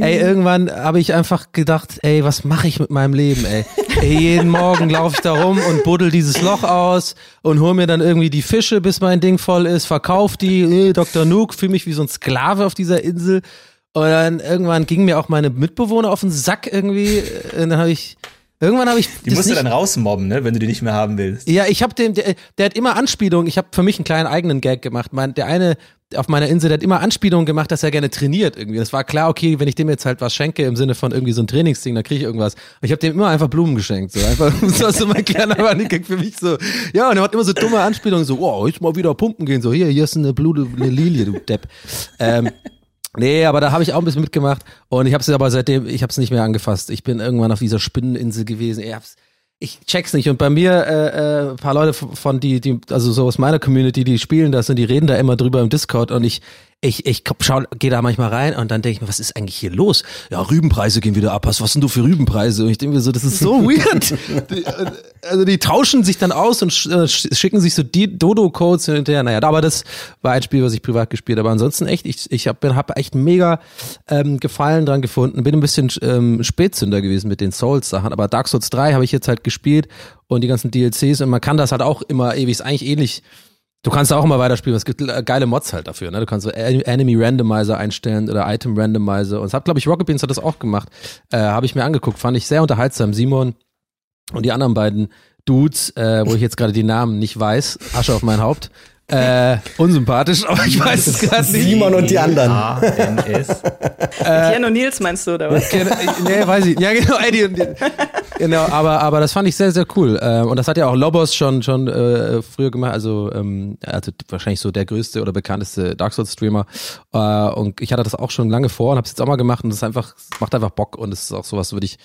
ey, irgendwann habe ich einfach gedacht, ey, was mache ich mit meinem Leben, ey? ey jeden Morgen laufe ich da rum und buddel dieses Loch aus und hol mir dann irgendwie die Fische, bis mein Ding voll ist, verkauf die, äh, Dr. Nook, fühle mich wie so ein Sklave auf dieser Insel. Und dann irgendwann gingen mir auch meine Mitbewohner auf den Sack irgendwie. Und dann habe ich, irgendwann habe ich Die musst du dann rausmobben, ne, wenn du die nicht mehr haben willst. ja, ich habe dem, der, der hat immer Anspielungen. Ich habe für mich einen kleinen eigenen Gag gemacht. Mein, der eine auf meiner Insel, der hat immer Anspielungen gemacht, dass er gerne trainiert irgendwie. Das war klar, okay, wenn ich dem jetzt halt was schenke im Sinne von irgendwie so ein Trainingsding, dann kriege ich irgendwas. Und ich habe dem immer einfach Blumen geschenkt, so einfach so so mein kleiner Running Gag für mich so. Ja, und er hat immer so dumme Anspielungen, so, wow, jetzt mal wieder pumpen gehen, so hier, hier ist eine eine Lilie, du Depp. Ähm, Nee, aber da habe ich auch ein bisschen mitgemacht und ich habe es aber seitdem, ich habe es nicht mehr angefasst. Ich bin irgendwann auf dieser Spinneninsel gewesen. Ich, hab's, ich check's nicht. Und bei mir äh, äh, ein paar Leute von die, die, also so aus meiner Community, die spielen das und die reden da immer drüber im Discord und ich, ich, ich schau, gehe da manchmal rein und dann denke ich mir, was ist eigentlich hier los? Ja, Rübenpreise gehen wieder ab. Was, was sind du für Rübenpreise? Und ich denke mir so, das ist so weird. die, also die tauschen sich dann aus und äh, schicken sich so die Dodo-Codes hinterher. Naja, aber das war ein Spiel, was ich privat gespielt habe. Aber ansonsten echt, ich, ich habe hab echt mega ähm, Gefallen dran gefunden. Bin ein bisschen ähm, Spätzünder gewesen mit den Souls-Sachen. Aber Dark Souls 3 habe ich jetzt halt gespielt und die ganzen DLCs und man kann das halt auch immer ewig, ist eigentlich ähnlich Du kannst auch immer weiterspielen. Es gibt äh, geile Mods halt dafür. Ne? Du kannst so Enemy Randomizer einstellen oder Item Randomizer. Und es hat, glaube ich, Rocket Beans hat das auch gemacht. Äh, Habe ich mir angeguckt. Fand ich sehr unterhaltsam. Simon und die anderen beiden Dudes, äh, wo ich jetzt gerade die Namen nicht weiß. Asche auf mein Haupt. Äh, unsympathisch, aber ich weiß es gerade nicht. Simon und die anderen. A-N-S. Keanu Nils meinst du, oder was? nee, weiß ich. Ja, genau, Eddie und Genau, aber, aber das fand ich sehr, sehr cool. Ähm, und das hat ja auch Lobos schon, schon äh, früher gemacht. Also, ähm, hatte wahrscheinlich so der größte oder bekannteste Dark Souls Streamer. Äh, und ich hatte das auch schon lange vor und habe es jetzt auch mal gemacht. Und das ist einfach, macht einfach Bock. Und es ist auch sowas, würde ich,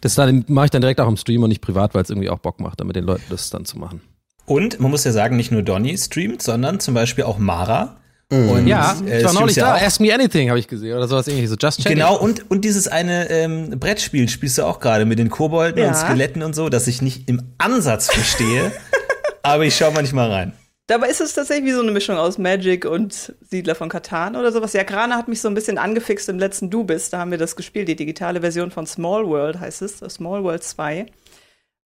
das dann mache ich dann direkt auch im Stream und nicht privat, weil es irgendwie auch Bock macht, dann mit den Leuten das dann zu machen. Und man muss ja sagen, nicht nur Donny streamt, sondern zum Beispiel auch Mara. Mhm. Und, ja, äh, ich war neulich da. Ask Me Anything habe ich gesehen oder sowas ähnliches. So Just Chatting. Genau, und, und dieses eine ähm, Brettspiel spielst du auch gerade mit den Kobolden ja. und Skeletten und so, das ich nicht im Ansatz verstehe. aber ich schaue manchmal rein. Dabei ist es tatsächlich wie so eine Mischung aus Magic und Siedler von Katan oder sowas. Ja, Grana hat mich so ein bisschen angefixt im letzten Du bist. Da haben wir das gespielt, die digitale Version von Small World heißt es, Small World 2.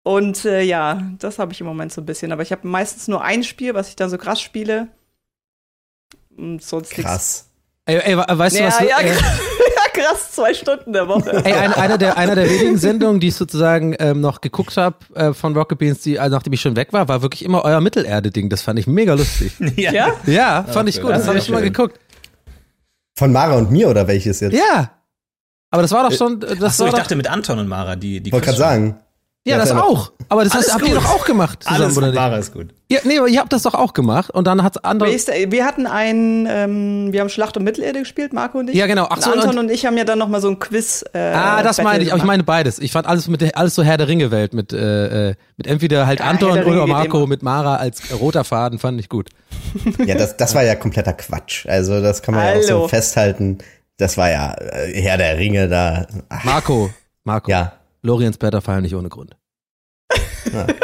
Und äh, ja, das habe ich im Moment so ein bisschen. Aber ich habe meistens nur ein Spiel, was ich dann so krass spiele. Und sonst krass. Ey, ey, weißt ja, du was? Ja, äh, ja, krass, zwei Stunden der Woche. Ey, ein, einer, der, einer der wenigen Sendungen, die ich sozusagen ähm, noch geguckt habe äh, von Rocket Beans, die, also nachdem ich schon weg war, war wirklich immer euer Mittelerde-Ding. Das fand ich mega lustig. ja? Ja, ja fand ich gut. Das, das habe ich schon mal geguckt. Von Mara und mir oder welches jetzt? Ja. Aber das war doch schon. Das Ach so, war ich dachte mit Anton und Mara, die. die Wollte gerade sagen. Ja, das auch. Aber das heißt, habt ihr doch auch gemacht zusammen, Alles oder Ware ist gut. Ja, nee, aber ihr habt das doch auch gemacht und dann hat's andere. Wir hatten ein, ähm, wir haben Schlacht um Mittelerde gespielt, Marco und ich. Ja, genau. Ach so, Anton und, und, ich haben ja dann noch mal so ein Quiz. Äh, ah, das meine ich. Aber ich meine beides. Ich fand alles mit alles so Herr der Ringe Welt mit äh, äh mit entweder halt ja, Anton oder Marco mit Mara als roter Faden fand ich gut. Ja, das das war ja kompletter Quatsch. Also das kann man Hallo. ja auch so festhalten. Das war ja äh, Herr der Ringe da. Ach. Marco, Marco. Ja. Loriens Blätter fallen nicht ohne Grund. Ja.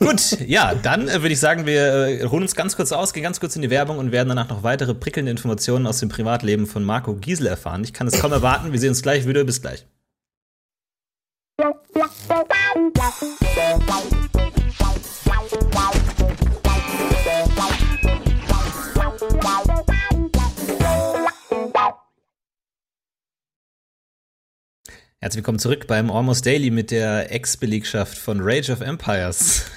Gut, ja, dann äh, würde ich sagen, wir äh, holen uns ganz kurz aus, gehen ganz kurz in die Werbung und werden danach noch weitere prickelnde Informationen aus dem Privatleben von Marco Giesel erfahren. Ich kann es kaum erwarten. Wir sehen uns gleich wieder. Bis gleich. Herzlich willkommen zurück beim Almost Daily mit der Ex-Belegschaft von Rage of Empires.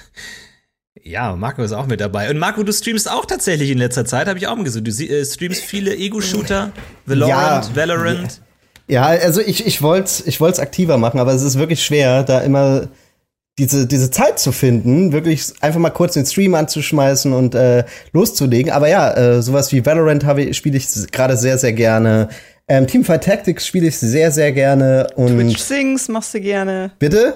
Ja, Marco ist auch mit dabei. Und Marco, du streamst auch tatsächlich in letzter Zeit, habe ich auch mal gesehen. Du äh, streamst viele Ego-Shooter, Valorant, ja, Valorant. Ja, also ich, ich wollte es ich wollt's aktiver machen, aber es ist wirklich schwer, da immer diese, diese Zeit zu finden, wirklich einfach mal kurz den Stream anzuschmeißen und äh, loszulegen. Aber ja, äh, sowas wie Valorant spiele ich gerade sehr, sehr gerne. Ähm, Teamfight Tactics spiele ich sehr, sehr gerne. Und Twitch Sings machst du gerne. Bitte?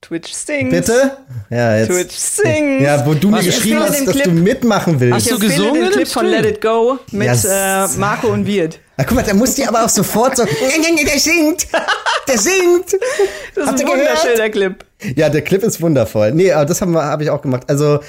Twitch Sings. Bitte? Ja, jetzt. Twitch Sings. Ja, wo du Was, mir geschrieben hast, dass Clip. du mitmachen willst. Hast du gesungen? Den Clip von Let It Go mit ja, äh, Marco und Wirt. Ah, guck mal, da muss die aber auch sofort so, der singt, der singt. Das ist ein wunderschöner Clip. Ja, der Clip ist wundervoll. Nee, aber das habe hab ich auch gemacht. Also,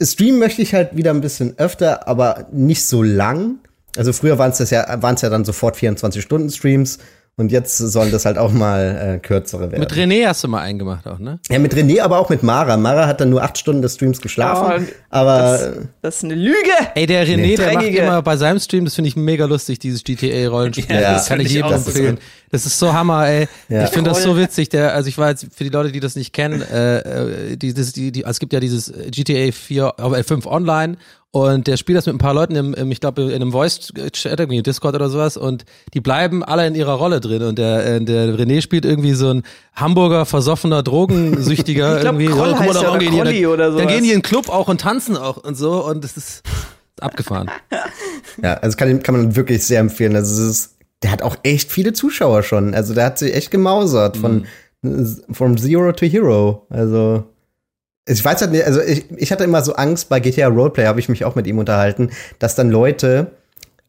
streamen möchte ich halt wieder ein bisschen öfter, aber nicht so lang. Also früher waren es das ja, waren es ja dann sofort 24 Stunden Streams und jetzt sollen das halt auch mal äh, kürzere werden. Mit René hast du mal eingemacht auch, ne? Ja, mit René, aber auch mit Mara. Mara hat dann nur acht Stunden des Streams geschlafen. Oh, aber das, das, ist eine Lüge. Ey, der René, nee. der macht immer bei seinem Stream, das finde ich mega lustig, dieses GTA-Rollenspiel. Ja, das kann ich jedem empfehlen. Das ist so Hammer, ey. Ja. Ich finde das so witzig. Der, also ich war jetzt für die Leute, die das nicht kennen, äh, äh die, das, die, die, es gibt ja dieses GTA 4, äh, 5 online und der spielt das mit ein paar Leuten im, im ich glaube, in einem Voice-Chat, irgendwie Discord oder sowas. Und die bleiben alle in ihrer Rolle drin. Und der, äh, der René spielt irgendwie so ein Hamburger versoffener Drogensüchtiger. ich glaub, irgendwie. Kroll heißt ja, oder Krolli oder sowas. Dann gehen die in den Club auch und tanzen auch und so. Und das ist abgefahren. ja, also kann, kann man wirklich sehr empfehlen. Also es ist, der hat auch echt viele Zuschauer schon. Also der hat sich echt gemausert von, mhm. from Zero to Hero. Also Ich weiß halt nicht, also ich, ich hatte immer so Angst, bei GTA Roleplay habe ich mich auch mit ihm unterhalten, dass dann Leute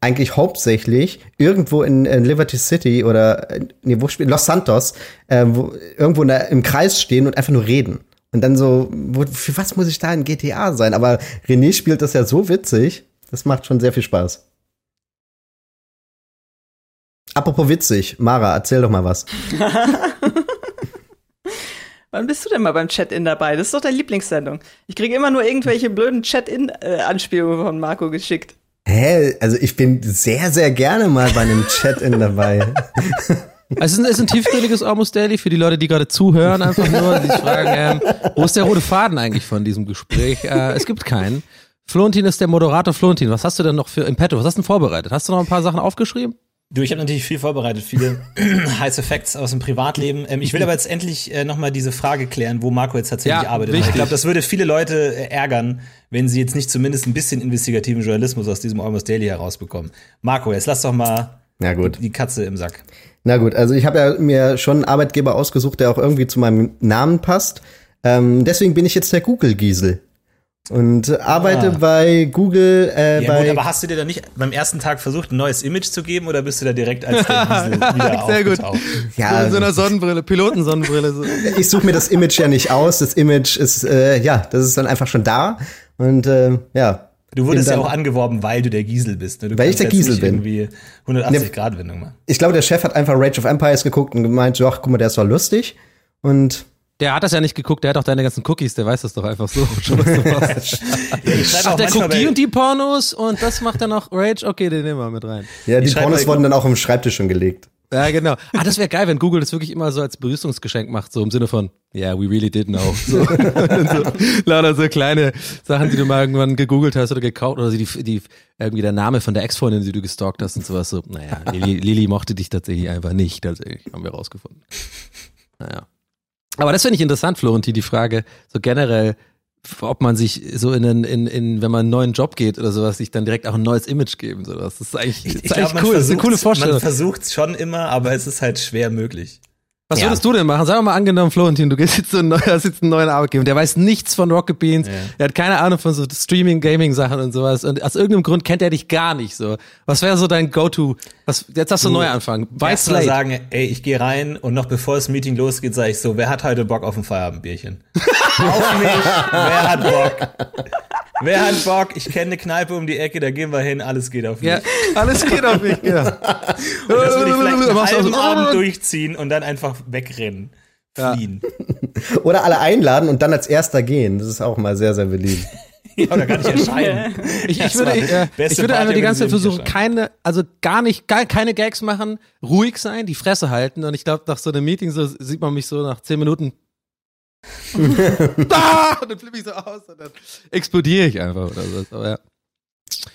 eigentlich hauptsächlich irgendwo in, in Liberty City oder nee, wo spielen Los Santos äh, wo, irgendwo der, im Kreis stehen und einfach nur reden. Und dann so, wo, für was muss ich da in GTA sein? Aber René spielt das ja so witzig, das macht schon sehr viel Spaß. Apropos witzig, Mara, erzähl doch mal was. Wann bist du denn mal beim Chat-In dabei? Das ist doch deine Lieblingssendung. Ich kriege immer nur irgendwelche blöden Chat-In-Anspielungen von Marco geschickt. Hä? Also ich bin sehr, sehr gerne mal bei einem Chat-In dabei. Also es ist ein, ein tiefgründiges Almost Daily für die Leute, die gerade zuhören, einfach nur, die sich fragen, ähm, wo ist der rote Faden eigentlich von diesem Gespräch? Äh, es gibt keinen. Florentin ist der Moderator. Florentin, was hast du denn noch für im Petto? Was hast du denn vorbereitet? Hast du noch ein paar Sachen aufgeschrieben? Du, ich habe natürlich viel vorbereitet, viele heiße Facts aus dem Privatleben. Ähm, ich will aber jetzt endlich äh, nochmal diese Frage klären, wo Marco jetzt tatsächlich ja, arbeitet. Ich glaube, das würde viele Leute äh, ärgern, wenn sie jetzt nicht zumindest ein bisschen investigativen Journalismus aus diesem Almost Daily herausbekommen. Marco, jetzt lass doch mal Na gut. die Katze im Sack. Na gut, also ich habe ja mir schon einen Arbeitgeber ausgesucht, der auch irgendwie zu meinem Namen passt. Ähm, deswegen bin ich jetzt der Google-Giesel und arbeite ah. bei Google. Äh, ja, bei gut, aber hast du dir da nicht beim ersten Tag versucht, ein neues Image zu geben oder bist du da direkt als der wieder Sehr gut. Ja, in so einer Sonnenbrille, Pilotensonnenbrille. So. Ich suche mir das Image ja nicht aus. Das Image ist, äh, ja, das ist dann einfach schon da. Und äh, ja. Du wurdest ja auch angeworben, weil du der Giesel bist. Ne? Du weil ich der Giesel bin. Irgendwie 180 Grad Wendung machen. Ich glaube, der Chef hat einfach Rage of Empires geguckt und gemeint, ach, guck mal, der ist doch lustig. Und der hat das ja nicht geguckt, der hat auch deine ganzen Cookies, der weiß das doch einfach so. Schon, was du machst. Ach, der guckt die und die Pornos und das macht dann noch Rage, okay, den nehmen wir mit rein. Ja, die Pornos wurden dann auch im Schreibtisch schon gelegt. Ja, genau. Ah, das wäre geil, wenn Google das wirklich immer so als Begrüßungsgeschenk macht, so im Sinne von, yeah, we really did know. So, so, lauter so kleine Sachen, die du mal irgendwann gegoogelt hast oder gekauft oder die, die irgendwie der Name von der Ex-Freundin, die du gestalkt hast und sowas. So, naja, Lili, Lili mochte dich tatsächlich einfach nicht, tatsächlich, haben wir rausgefunden. Naja. Aber das finde ich interessant, Florentin, die Frage, so generell, ob man sich so in, in, in, in wenn man einen neuen Job geht oder sowas, sich dann direkt auch ein neues Image geben. So. Das ist eigentlich, ich, ich eigentlich glaub, cool. Das ist eine coole Vorstellung. Man versucht es schon immer, aber es ist halt schwer möglich. Was ja. würdest du denn machen? Sag mal angenommen, Florentin, du gehst jetzt so ein hast jetzt einen neuen Arbeitgeber, der weiß nichts von Rocket Beans, ja. der hat keine Ahnung von so Streaming, Gaming Sachen und sowas und aus irgendeinem Grund kennt er dich gar nicht so. Was wäre so dein Go-To? Was jetzt hast du, du neu anfangen. Weißt du sagen, ey, ich gehe rein und noch bevor das Meeting losgeht, sage ich so, wer hat heute Bock auf ein Feierabendbierchen? auf mich, wer hat Bock? Wer hat Bock? Ich kenne eine Kneipe um die Ecke, da gehen wir hin, alles geht auf mich. Ja, alles geht auf mich, ja. und das würde ich vielleicht einen halben Abend durchziehen und dann einfach wegrennen. Fliehen. Ja. Oder alle einladen und dann als erster gehen. Das ist auch mal sehr, sehr beliebt. ja, oder gar nicht erscheinen. ich, ich würde, ich, äh, ich würde einfach die ganze Zeit versuchen, keine, also gar nicht, gar keine Gags machen, ruhig sein, die Fresse halten. Und ich glaube, nach so einem Meeting so sieht man mich so nach zehn Minuten da! Und dann flippe ich so aus und dann explodiere ich einfach oder so. Aber ja.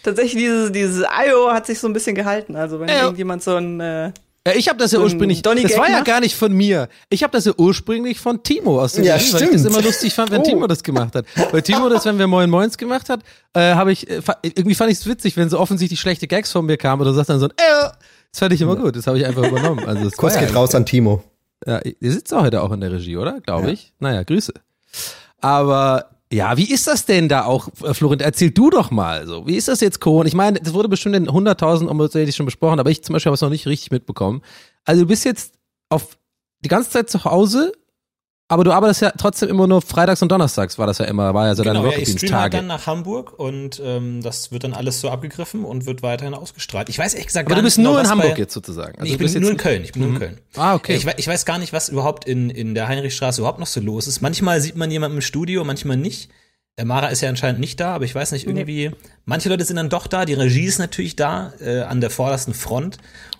Tatsächlich, dieses, dieses IO hat sich so ein bisschen gehalten. Also, wenn ja. irgendjemand so ein. Äh ja, ich habe das ja so ursprünglich. Donny das war ja gar nicht von mir. Ich habe das ja ursprünglich von Timo aus dem ja, Team, weil ich das immer lustig fand, wenn oh. Timo das gemacht hat. Weil Timo das, wenn wir Moin Moins gemacht hat, äh, habe ich äh, irgendwie fand ich es witzig, wenn so offensichtlich schlechte Gags von mir kamen oder sagt dann so ein äh, das fand ich immer gut. Das habe ich einfach übernommen. Also Kurs geht raus an Timo. Ja, ihr sitzt auch heute auch in der Regie, oder? Glaube ja. ich. Naja, Grüße. Aber ja, wie ist das denn da auch, äh, Florent? Erzähl du doch mal so. Wie ist das jetzt, Corona? Ich meine, das wurde bestimmt in 100.000 Umweltselig schon besprochen, aber ich zum Beispiel habe es noch nicht richtig mitbekommen. Also du bist jetzt auf die ganze Zeit zu Hause aber du arbeitest ja trotzdem immer nur freitags und donnerstags, war das ja immer, war ja so genau, deine ja, Ich streame halt dann nach Hamburg und ähm, das wird dann alles so abgegriffen und wird weiterhin ausgestrahlt. Ich weiß ehrlich gesagt Aber gar du bist nicht nur genau, in Hamburg bei, jetzt sozusagen. Also ich bin nur in Köln, ich bin mhm. nur in mhm. Köln. Ah, okay. Ich, ich, weiß gar nicht, was überhaupt in, in der Heinrichstraße überhaupt noch so los ist. Manchmal sieht man jemanden im Studio, manchmal nicht. Der Mara ist ja anscheinend nicht da, aber ich weiß nicht, irgendwie, nee. manche Leute sind dann doch da, die Regie ist natürlich da, äh, an der vordersten Front.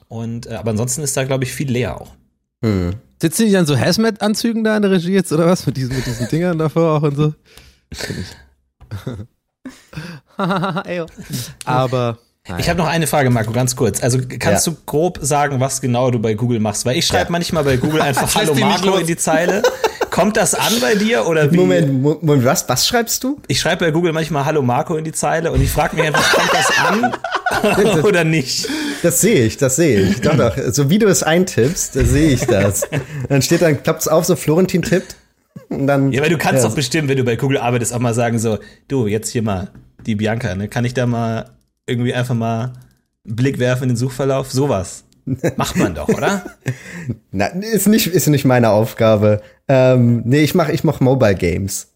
Und äh, aber ansonsten ist da, glaube ich, viel leer auch. Hm. Sitzen die dann so Hazmat-Anzügen da in der Regie jetzt oder was? Mit diesen, mit diesen Dingern davor auch und so? Aber. Naja. Ich habe noch eine Frage, Marco, ganz kurz. Also kannst ja. du grob sagen, was genau du bei Google machst? Weil ich schreibe ja. manchmal bei Google einfach Hallo Marco in die Zeile. Kommt das an bei dir oder wie? Moment, Moment, was, was schreibst du? Ich schreibe bei Google manchmal Hallo Marco in die Zeile und ich frage mich einfach, kommt das an oder nicht? Das sehe ich, das sehe ich. Doch, doch. So wie du es eintippst, da sehe ich das. Dann steht dann, klappt es auf, so Florentin tippt. Und dann, ja, weil du kannst ja. doch bestimmt, wenn du bei Google arbeitest, auch mal sagen so, du, jetzt hier mal die Bianca, ne? Kann ich da mal irgendwie einfach mal einen Blick werfen in den Suchverlauf? Sowas. Macht man doch, oder? Na, ist nicht, ist nicht meine Aufgabe. Ähm, nee, ich mach, ich mach Mobile Games.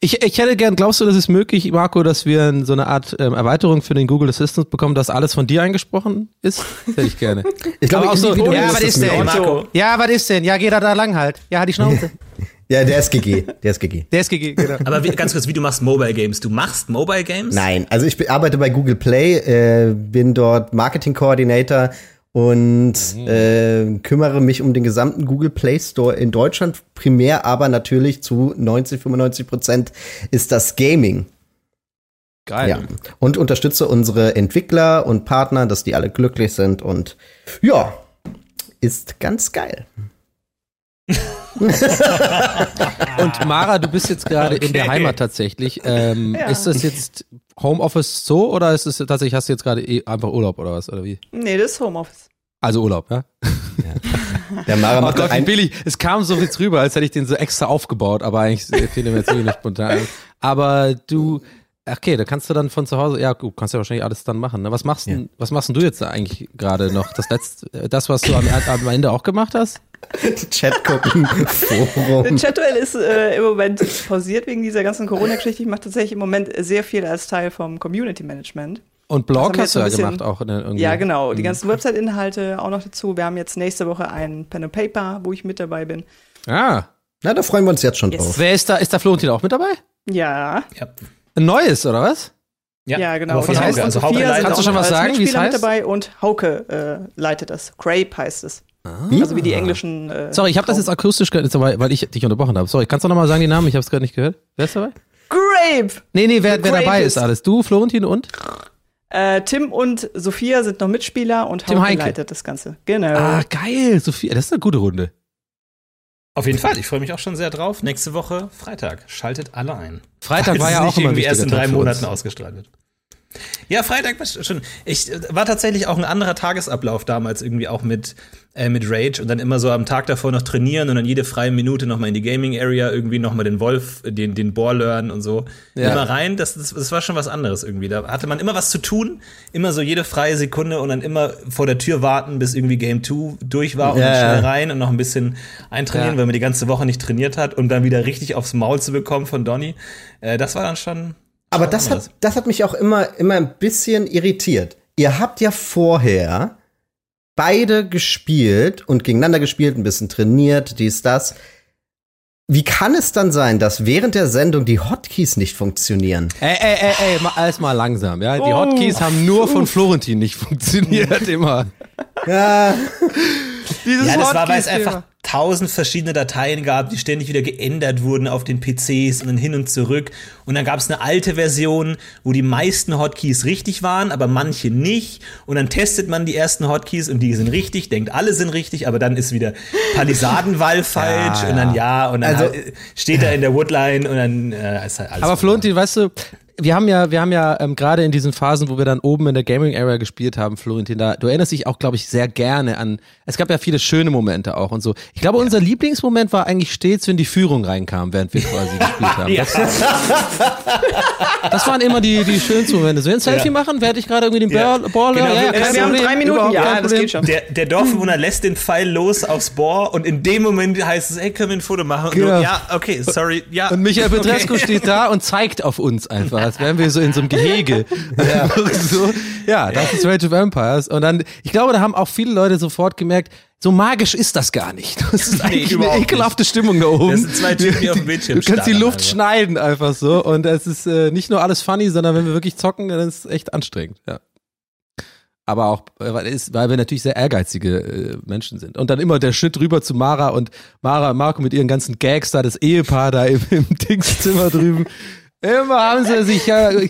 Ich, ich hätte gern, glaubst du, das ist möglich, Marco, dass wir so eine Art ähm, Erweiterung für den Google Assistant bekommen, dass alles von dir eingesprochen ist? Das hätte ich gerne. ich glaube auch so, ja, was ist denn? Marco? Ja, was ist denn? Ja, geh da, da lang halt. Ja, die Schnauze. Ja, der ist GG. Der ist GG. Der ist GG, genau. Aber wie, ganz kurz, wie du machst Mobile Games. Du machst Mobile Games? Nein, also ich arbeite bei Google Play, äh, bin dort Marketing Coordinator und mhm. äh, kümmere mich um den gesamten Google Play Store in Deutschland. Primär aber natürlich zu 90, 95 Prozent ist das Gaming. Geil. Ja. Und unterstütze unsere Entwickler und Partner, dass die alle glücklich sind und ja, ist ganz geil. und Mara, du bist jetzt gerade okay. in der Heimat tatsächlich. Ähm, ja. Ist das jetzt Homeoffice so oder ist es tatsächlich, hast du jetzt gerade eh einfach Urlaub oder was? Oder wie? Nee, das ist Homeoffice. Also Urlaub, ja? ja. Der Mara macht oh Gott, ein Billy, es kam so jetzt rüber, als hätte ich den so extra aufgebaut, aber eigentlich fehlt mir jetzt nicht spontan. Aber du, okay, da kannst du dann von zu Hause, ja, du kannst ja wahrscheinlich alles dann machen. Ne? Was machst ja. was machst denn du jetzt eigentlich gerade noch? Das letzte, das, was du am, am Ende auch gemacht hast? Chat gucken, Forum. Chatduell ist äh, im Moment pausiert wegen dieser ganzen Corona-Geschichte. Ich mache tatsächlich im Moment sehr viel als Teil vom Community Management. Und Blog hast du ja gemacht auch. In, irgendwie. Ja, genau. Die mhm. ganzen Website-Inhalte auch noch dazu. Wir haben jetzt nächste Woche ein Pen and Paper, wo ich mit dabei bin. Ah. Na, da freuen wir uns jetzt schon yes. drauf. Wer ist da? Ist da Florentin auch mit dabei? Ja. ja. Ein neues, oder was? Ja, ja genau. von Hauke. Also Hauke Kannst du schon was sagen, wie es heißt? mit dabei und Hauke äh, leitet das. Crape heißt es. Ah. Also wie die englischen. Äh, Sorry, ich habe das jetzt akustisch gehört, weil ich dich unterbrochen habe. Sorry, kannst du noch mal sagen die Namen? Ich habe es gerade nicht gehört. Wer ist dabei? Grape! Nee, nee, wer, wer dabei ist alles? Du, Florentin und? Äh, Tim und Sophia sind noch Mitspieler und Tim Hauke leitet das Ganze. Genau. Ah, geil. Sophia, das ist eine gute Runde. Auf jeden Fall, ich freue mich auch schon sehr drauf. Nächste Woche, Freitag, schaltet alle ein. Freitag war ja auch immer irgendwie erst in drei Monaten ausgestrahlt wird. Ja, Freitag war schon. Ich war tatsächlich auch ein anderer Tagesablauf damals irgendwie auch mit äh, mit Rage und dann immer so am Tag davor noch trainieren und dann jede freie Minute noch mal in die Gaming Area irgendwie noch mal den Wolf, den den Bohr lernen und so ja. immer rein. Das, das das war schon was anderes irgendwie. Da hatte man immer was zu tun, immer so jede freie Sekunde und dann immer vor der Tür warten, bis irgendwie Game 2 durch war und ja. dann schnell rein und noch ein bisschen eintrainieren, ja. weil man die ganze Woche nicht trainiert hat und dann wieder richtig aufs Maul zu bekommen von Donny. Äh, das war dann schon aber das hat, das hat mich auch immer, immer ein bisschen irritiert. Ihr habt ja vorher beide gespielt und gegeneinander gespielt, ein bisschen trainiert, dies, das. Wie kann es dann sein, dass während der Sendung die Hotkeys nicht funktionieren? Ey, ey, ey, ey, mal, alles mal langsam, ja. Die oh. Hotkeys haben nur von Florentin nicht funktioniert, immer. Ja. Dieses ja, das war, weil es einfach tausend verschiedene Dateien gab, die ständig wieder geändert wurden auf den PCs und dann hin und zurück. Und dann gab es eine alte Version, wo die meisten Hotkeys richtig waren, aber manche nicht. Und dann testet man die ersten Hotkeys und die sind richtig, denkt alle sind richtig, aber dann ist wieder Palisadenwall falsch ja, und dann ja und dann also, halt, steht er in der Woodline und dann äh, ist halt alles. Aber Florentin, weißt du, wir haben ja, wir haben ja ähm, gerade in diesen Phasen, wo wir dann oben in der Gaming Area gespielt haben, Florentin, da, du erinnerst dich auch, glaube ich, sehr gerne an. Es gab ja viele schöne Momente auch und so. Ich glaube, ja. unser Lieblingsmoment war eigentlich stets, wenn die Führung reinkam, während wir quasi gespielt haben. Ja. Das, das, waren immer die, die schönsten Momente. So, wir ein Selfie ja. machen, werde ich gerade irgendwie den ja. Ball. Genau, ja, wir haben drei Minuten, ja, das geht schon. Der, der Dorfbewohner lässt den Pfeil los aufs Bohr und in dem Moment heißt es, ey, können wir ein Foto machen? Und genau. du, ja, okay, sorry, ja. Und Michael Petrescu okay. steht da und zeigt auf uns einfach, als wären wir so in so einem Gehege. Ja, so, ja das ist Rage of Empires. Und dann, ich glaube, da haben auch viele Leute sofort gemerkt, so magisch ist das gar nicht. Das ist eigentlich nee, eine ekelhafte nicht. Stimmung da oben. Das sind zwei Typen, die auf dem Bildschirm Du kannst die Luft also. schneiden einfach so. Und es ist äh, nicht nur alles funny, sondern wenn wir wirklich zocken, dann ist es echt anstrengend. Ja. Aber auch, äh, weil, ist, weil wir natürlich sehr ehrgeizige äh, Menschen sind. Und dann immer der Schritt rüber zu Mara und Mara und Marco mit ihren ganzen Gags da, das Ehepaar da im, im Dingszimmer drüben. Immer haben sie sich ja. Äh,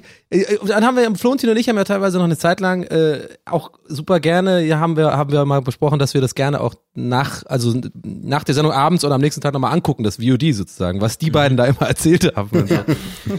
dann haben wir Florentin und ich haben ja teilweise noch eine Zeit lang äh, auch super gerne, ja, haben wir, haben wir mal besprochen, dass wir das gerne auch nach, also nach der Sendung abends oder am nächsten Tag nochmal angucken, das VOD sozusagen, was die beiden da immer erzählt haben. Ja.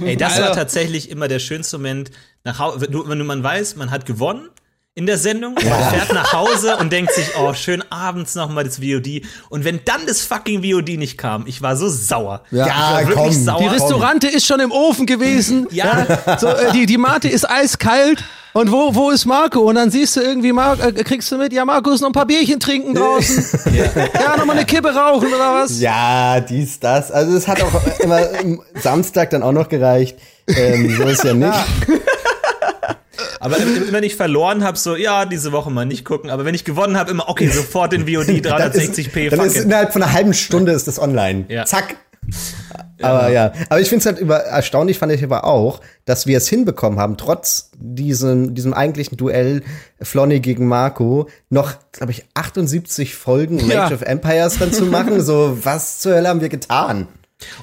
Ey, das also, war tatsächlich immer der schönste Moment, nach, wenn, du, wenn man weiß, man hat gewonnen in der Sendung, ja. fährt nach Hause und denkt sich, oh, schön abends nochmal das VOD. Und wenn dann das fucking VOD nicht kam, ich war so sauer. Ja, ja wirklich komm, sauer. Die Restaurante ist schon im Ofen gewesen. Ja. So, äh, die, die Mate ist eiskalt. Und wo, wo ist Marco? Und dann siehst du irgendwie, Mar äh, kriegst du mit, ja, Marco ist noch ein paar Bierchen trinken draußen. ja, ja nochmal eine Kippe rauchen oder was? Ja, dies, das. Also es hat auch immer Samstag dann auch noch gereicht. Ähm, so ist ja nicht. Ja. Aber wenn ich verloren habe, so, ja, diese Woche mal nicht gucken. Aber wenn ich gewonnen habe, immer, okay, sofort in VOD 360p. Dann ist, dann ist innerhalb von einer halben Stunde ist das online. Ja. Zack. Aber ja, aber ich finde es halt über, erstaunlich fand ich aber auch, dass wir es hinbekommen haben, trotz diesem, diesem eigentlichen Duell Flonny gegen Marco, noch, glaube ich, 78 Folgen ja. Age of Empires dann zu machen. so, was zur Hölle haben wir getan?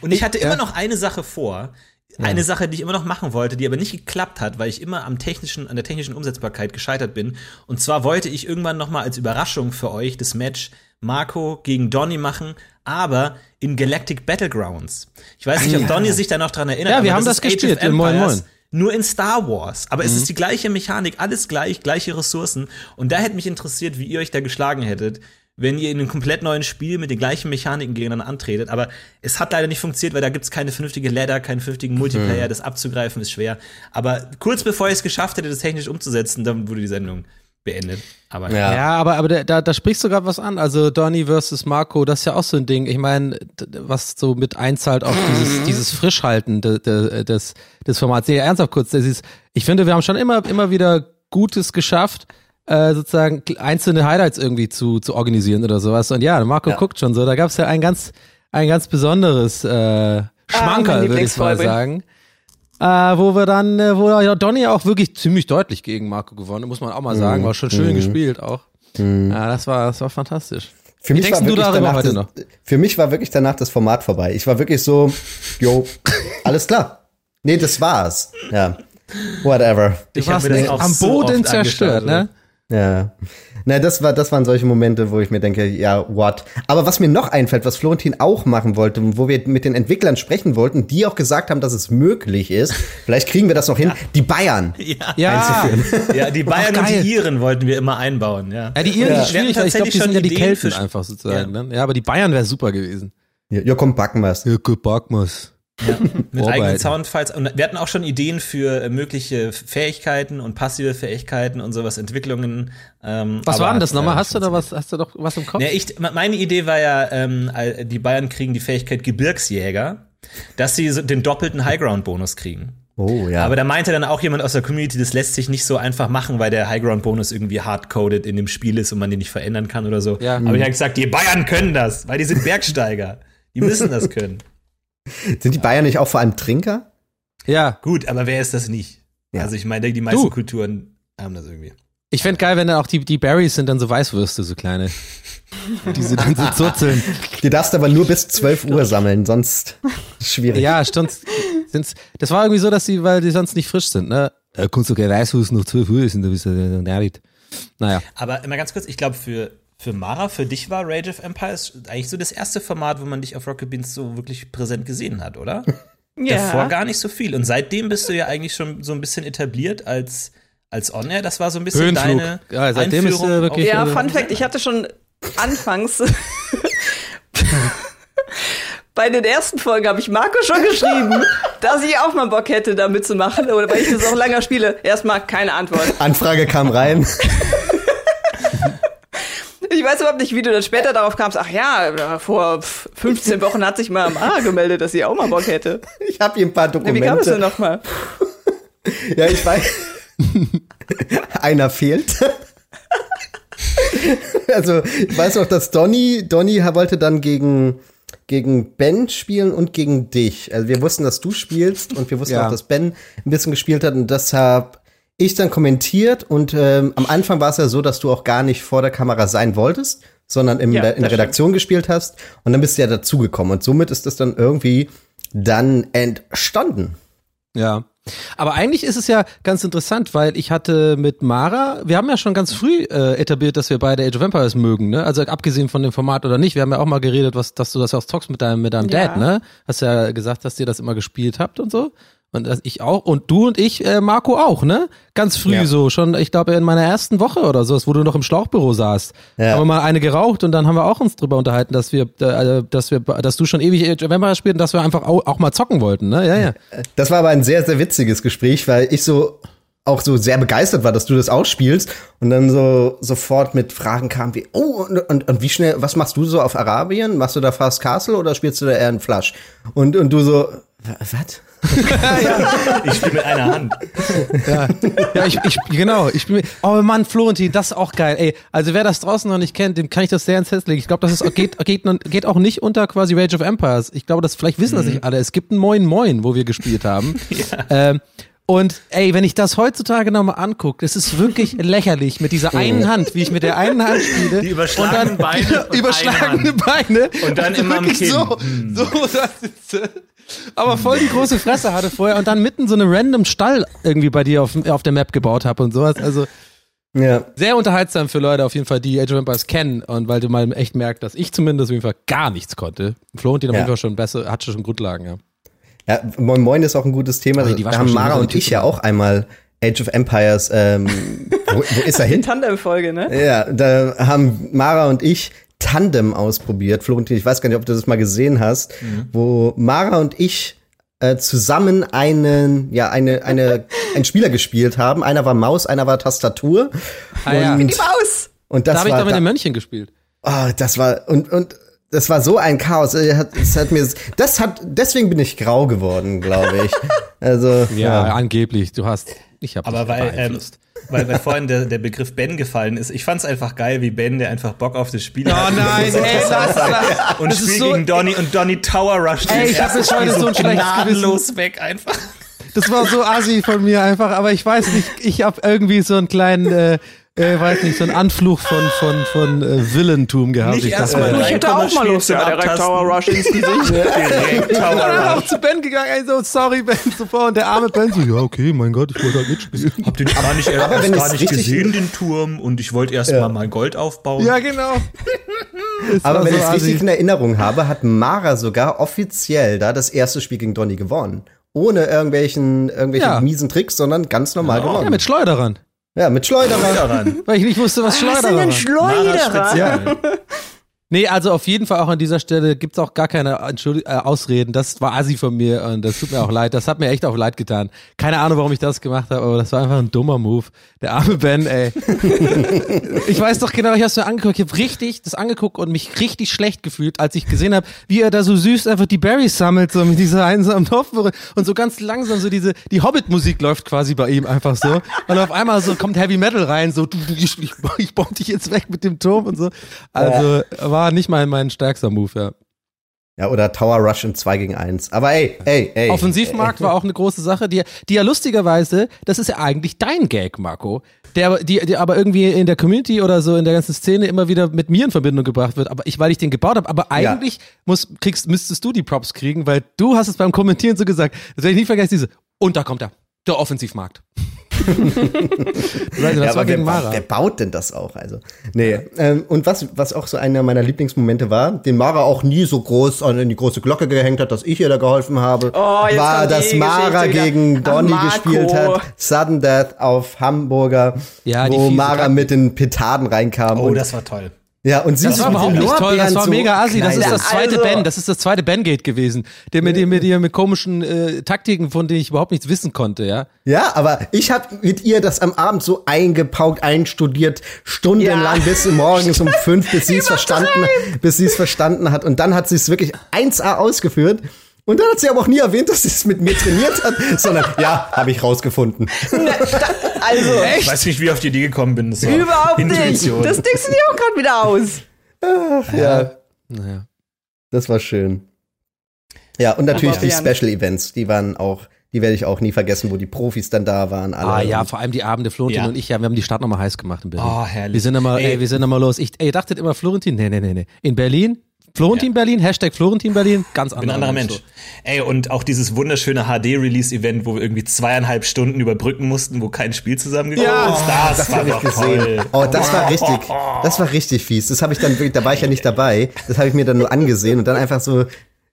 Und ich hatte immer noch eine Sache vor. Eine Sache, die ich immer noch machen wollte, die aber nicht geklappt hat, weil ich immer am technischen, an der technischen Umsetzbarkeit gescheitert bin. Und zwar wollte ich irgendwann noch mal als Überraschung für euch das Match Marco gegen Donny machen, aber in Galactic Battlegrounds. Ich weiß nicht, ob Donny sich da noch dran erinnert. Ja, wir haben das, das gespielt in Moin Moin. Nur in Star Wars. Aber mhm. es ist die gleiche Mechanik, alles gleich, gleiche Ressourcen. Und da hätte mich interessiert, wie ihr euch da geschlagen hättet wenn ihr in einem komplett neuen Spiel mit den gleichen Mechaniken gegeneinander antretet. Aber es hat leider nicht funktioniert, weil da gibt es keine vernünftige Ladder, keinen vernünftigen Multiplayer. Mhm. Das abzugreifen ist schwer. Aber kurz bevor ich es geschafft hätte, das technisch umzusetzen, dann wurde die Sendung beendet. Aber ja, ja aber, aber da, da sprichst du gerade was an. Also Donny versus Marco, das ist ja auch so ein Ding. Ich meine, was so mit einzahlt auf dieses, dieses Frischhalten de, de, des, des Formats. Nee, ernsthaft kurz, das ist, ich finde, wir haben schon immer, immer wieder Gutes geschafft äh, sozusagen einzelne Highlights irgendwie zu, zu organisieren oder sowas. Und ja, Marco ja. guckt schon so. Da gab es ja ein ganz, ein ganz besonderes äh, Schmankerl, ah, würde ich mal sagen. Äh, wo wir dann, äh, wo ja Donny auch wirklich ziemlich deutlich gegen Marco gewonnen, muss man auch mal sagen. Mhm. War schon schön mhm. gespielt auch. Mhm. Ja, das war, das war fantastisch. Für mich, war du darüber heute das, für mich war wirklich danach das Format vorbei. Ich war wirklich so, jo, alles klar. Nee, das war's. Ja. Whatever. Du ich warst am Boden zerstört, ne? Ja. Na, das war, das waren solche Momente, wo ich mir denke, ja, what? Aber was mir noch einfällt, was Florentin auch machen wollte, wo wir mit den Entwicklern sprechen wollten, die auch gesagt haben, dass es möglich ist. Vielleicht kriegen wir das noch hin. Ja. Die Bayern ja. einzuführen. Ja, die Bayern und die Iren wollten wir immer einbauen, ja. Ja, die Iren ja. ist schwierig, ich glaube, die sind ja die Kelten einfach sozusagen. Ja. Ne? ja, aber die Bayern wäre super gewesen. Ja, ja komm, backen wir's. Ja, komm, backen wir's. Ja, mit eigenen Soundfiles. Und wir hatten auch schon Ideen für äh, mögliche Fähigkeiten und passive Fähigkeiten und sowas, Entwicklungen. Ähm, was war denn das nochmal? Hast du da was, hast du doch was im Kopf? Ja, ich, meine Idee war ja, ähm, die Bayern kriegen die Fähigkeit Gebirgsjäger, dass sie so den doppelten Highground-Bonus kriegen. Oh, ja. Aber da meinte dann auch jemand aus der Community, das lässt sich nicht so einfach machen, weil der Highground-Bonus irgendwie hardcoded in dem Spiel ist und man den nicht verändern kann oder so. Ja. Aber ich habe gesagt, die Bayern können das, weil die sind Bergsteiger. Die müssen das können. Sind die Bayern nicht auch vor allem Trinker? Ja. Gut, aber wer ist das nicht? Ja. Also ich meine, die meisten du. Kulturen haben das irgendwie. Ich fände geil, wenn dann auch die, die Berries sind dann so Weißwürste, so kleine. die sie dann so zurzeln. Die darfst aber nur bis 12 Uhr sammeln, sonst schwierig. Ja, stimmt. Das war irgendwie so, dass sie, weil die sonst nicht frisch sind, ne? Da kannst du kein Weißwurst noch 12 Uhr essen, da bist du nervig. Naja. Aber immer ganz kurz, ich glaube, für für Mara, für dich war Rage of Empires eigentlich so das erste Format, wo man dich auf Rocket Beans so wirklich präsent gesehen hat, oder? Ja. Davor gar nicht so viel. Und seitdem bist du ja eigentlich schon so ein bisschen etabliert als, als On-Air. Das war so ein bisschen Höhenflug. deine ja, seitdem Einführung ist, äh, wirklich Ja, Fun Fact, ich hatte schon anfangs bei den ersten Folgen habe ich Marco schon geschrieben, dass ich auch mal Bock hätte, da mitzumachen. Oder weil ich das auch länger spiele. Erstmal keine Antwort. Anfrage kam rein. Ich weiß überhaupt nicht, wie du dann später darauf kamst. Ach ja, vor 15 Wochen hat sich mal Mara gemeldet, dass sie auch mal Bock hätte. Ich habe hier ein paar Dokumente. Ja, wie kam es denn nochmal? ja, ich weiß. Einer fehlt. also, ich weiß noch, dass Donny, Donny wollte dann gegen, gegen Ben spielen und gegen dich. Also, wir wussten, dass du spielst und wir wussten ja. auch, dass Ben ein bisschen gespielt hat und deshalb ich dann kommentiert und ähm, am Anfang war es ja so, dass du auch gar nicht vor der Kamera sein wolltest, sondern im, ja, in der Redaktion stimmt. gespielt hast und dann bist du ja dazugekommen und somit ist das dann irgendwie dann entstanden. Ja. Aber eigentlich ist es ja ganz interessant, weil ich hatte mit Mara, wir haben ja schon ganz früh äh, etabliert, dass wir beide Age of Empires mögen, ne? Also abgesehen von dem Format oder nicht, wir haben ja auch mal geredet, was, dass du das auch zockst mit deinem, mit deinem ja. Dad, ne? Hast ja gesagt, dass ihr das immer gespielt habt und so. Und das ich auch. Und du und ich, äh, Marco auch, ne? Ganz früh ja. so, schon, ich glaube, in meiner ersten Woche oder so, wo du noch im Schlauchbüro saßt. Ja. Haben wir mal eine geraucht und dann haben wir auch uns drüber unterhalten, dass wir, äh, dass wir, dass du schon ewig of Empires spielst und dass wir einfach auch, auch mal zocken wollten, ne? Ja, ja. Das war aber ein sehr, sehr witziges Gespräch, weil ich so auch so sehr begeistert war, dass du das auch spielst und dann so sofort mit Fragen kam wie, oh, und, und, und wie schnell, was machst du so auf Arabien? Machst du da Fast Castle oder spielst du da eher ein Flash? Und, und du so, was? Ja, ich spiele mit einer Hand. Ja, ja ich, ich, genau. Ich spiele Oh Mann, Florentin, das ist auch geil. Ey, also wer das draußen noch nicht kennt, dem kann ich das sehr ins Herz legen. Ich glaube, das ist, geht, geht, geht auch nicht unter quasi Rage of Empires. Ich glaube, das vielleicht wissen das mhm. nicht alle. Es gibt ein Moin Moin, wo wir gespielt haben. ja. Ähm, und ey, wenn ich das heutzutage nochmal angucke, es ist wirklich lächerlich mit dieser einen Hand, wie ich mit der einen Hand spiele. Die überschlagenen Beine. Und überschlagene Beine. Und dann immer am Kinn. So, hm. so da sitze. Aber voll die große Fresse hatte vorher und dann mitten so eine random Stall irgendwie bei dir auf, auf der Map gebaut habe und sowas. Also ja. sehr unterhaltsam für Leute auf jeden Fall, die Age of Empires kennen und weil du mal echt merkst, dass ich zumindest auf jeden Fall gar nichts konnte. Flo und die auf jeden Fall schon besser, hat schon Grundlagen, ja. Ja, Moin Moin ist auch ein gutes Thema. Also, da haben Mara und ich ja auch einmal Age of Empires, ähm, wo, wo ist er hin? Tandem-Folge, ne? Ja, da haben Mara und ich Tandem ausprobiert. Florentin, ich weiß gar nicht, ob du das mal gesehen hast, mhm. wo Mara und ich äh, zusammen einen, ja, eine, eine, einen Spieler gespielt haben. Einer war Maus, einer war Tastatur. Ah, ja. Die Maus! Und das da habe ich doch mit dem Mönchen gespielt. Oh, das war, und, und das war so ein Chaos. Es hat mir, das hat, deswegen bin ich grau geworden, glaube ich. Also ja, ja, angeblich. Du hast, ich habe. Aber weil, ähm, weil, weil vorhin der, der Begriff Ben gefallen ist. Ich fand es einfach geil, wie Ben, der einfach Bock auf das Spiel oh, hat. Oh nein, ey, das, das, und spielt so, gegen Donny und Donny Tower Rush. Ey, ich habe jetzt heute so ein schlechtes weg einfach. Das war so assi von mir einfach, aber ich weiß nicht, ich habe irgendwie so einen kleinen äh, äh, weiß nicht, so ein Anflug von, von, von äh, Villentum gehabt. Nicht ich dachte, äh, ich hätte auch mal Lust, ja, direkt Tower Rush ins Gesicht. direkt Tower Rush. dann auch zu Ben gegangen, ey, so, sorry Ben, super. Und der arme Ben so, ja, okay, mein Gott, ich wollte halt mitspielen. Hab den gar nicht, aber wenn gar nicht gesehen, den Turm, und ich wollte erst ja. mal mein Gold aufbauen. Ja, genau. aber wenn so ich es richtig in Erinnerung habe, hat Mara sogar offiziell da das erste Spiel gegen Donny gewonnen. Ohne irgendwelchen, irgendwelche ja. miesen Tricks, sondern ganz normal ja. gewonnen. Ja, mit Schleuderern. Ja, mit Schleuderer. Weil ich nicht wusste, was Schleuderer war. Was sind denn Schleuderer? Nee, also auf jeden Fall auch an dieser Stelle gibt's auch gar keine Entschuldig äh, Ausreden. Das war assi von mir und das tut mir auch leid. Das hat mir echt auch leid getan. Keine Ahnung, warum ich das gemacht habe, aber das war einfach ein dummer Move. Der arme Ben, ey. ich weiß doch genau, ich hab's mir angeguckt. Ich habe richtig das angeguckt und mich richtig schlecht gefühlt, als ich gesehen habe, wie er da so süß einfach die Berries sammelt, so mit dieser einsamen Dorfbeere und so ganz langsam so diese, die Hobbit-Musik läuft quasi bei ihm einfach so. Und auf einmal so kommt Heavy Metal rein, so, ich, ich, ich bomb dich jetzt weg mit dem Turm und so. Also, war war nicht mein, mein stärkster Move, ja. Ja, oder Tower Rush im 2 gegen 1. Aber ey, ey, ey. Offensivmarkt ey, ey. war auch eine große Sache, die, die ja lustigerweise, das ist ja eigentlich dein Gag, Marco, der, die, die aber irgendwie in der Community oder so in der ganzen Szene immer wieder mit mir in Verbindung gebracht wird, aber ich, weil ich den gebaut habe, aber eigentlich ja. muss, kriegst, müsstest du die Props kriegen, weil du hast es beim Kommentieren so gesagt, das werde ich nie vergessen, diese, und da kommt er, der Offensivmarkt. das ja, war gegen wer, Mara. Wer baut denn das auch? Also, nee. Ähm, und was, was auch so einer meiner Lieblingsmomente war, den Mara auch nie so groß an die große Glocke gehängt hat, dass ich ihr da geholfen habe, oh, war, dass Mara gegen Donny gespielt hat, Sudden Death auf Hamburger, ja, wo Mara mit den Petarden reinkam. Oh, das war toll. Ja, und sie das war überhaupt nicht toll, das war mega assi, das ist das zweite also, Ben, das ist das zweite Ben-Gate gewesen, der mit, ja. mit ihr mit komischen äh, Taktiken, von denen ich überhaupt nichts wissen konnte, ja. Ja, aber ich habe mit ihr das am Abend so eingepaukt, einstudiert, stundenlang ja. bis morgens um fünf, bis sie es verstanden, bis sie es verstanden hat. Und dann hat sie es wirklich 1A ausgeführt und dann hat sie aber auch nie erwähnt, dass sie es mit mir trainiert hat, sondern ja, habe ich rausgefunden. Na, da, also, echt? Ich weiß nicht, wie ich auf die Idee gekommen bin. Das Überhaupt Intuition. nicht. Das denkst du dir auch gerade wieder aus. Ach, ja. Naja. Das war schön. Ja, und natürlich die Special Events, die waren auch, die werde ich auch nie vergessen, wo die Profis dann da waren. Alle. Ah ja, vor allem die Abende, Florentin ja. und ich, ja, wir haben die Stadt nochmal heiß gemacht in Berlin. Oh, herrlich. Wir sind immer, ey, ey wir sind immer los. Ich, ey, dachtet immer Florentin, nee, nee, nee, nee. In Berlin, Florentin ja. Berlin, Hashtag Florentin Berlin, ganz anderer, anderer Mensch. So. Ey, und auch dieses wunderschöne HD-Release-Event, wo wir irgendwie zweieinhalb Stunden überbrücken mussten, wo kein Spiel zusammengekommen ja, ist. Das, das war doch gesehen. Oh, das war richtig, das war richtig fies. Das habe ich dann, da war ich ja nicht dabei. Das habe ich mir dann nur angesehen und dann einfach so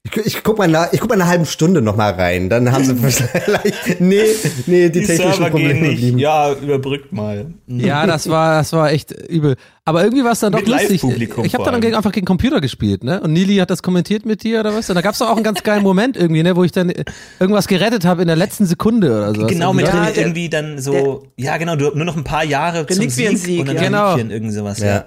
Ich, ich guck mal, nach, ich guck mal eine halbe Stunde noch mal rein. Dann haben sie vielleicht. Nee, nee, die, die technischen Server Probleme gehen nicht. Ja, überbrückt mal. Ja, das war, das war echt übel. Aber irgendwie war es dann doch mit lustig. Ich habe dann gegen, einfach gegen Computer gespielt, ne? Und Nili hat das kommentiert mit dir oder was? Und da gab es auch einen ganz geilen Moment irgendwie, ne, wo ich dann irgendwas gerettet habe in der letzten Sekunde oder so. Genau, mit ja, irgendwie dann so, ja genau, du nur noch ein paar Jahre zum Sieg, Sieg und dann ja. genau. irgendwie sowas. Ja.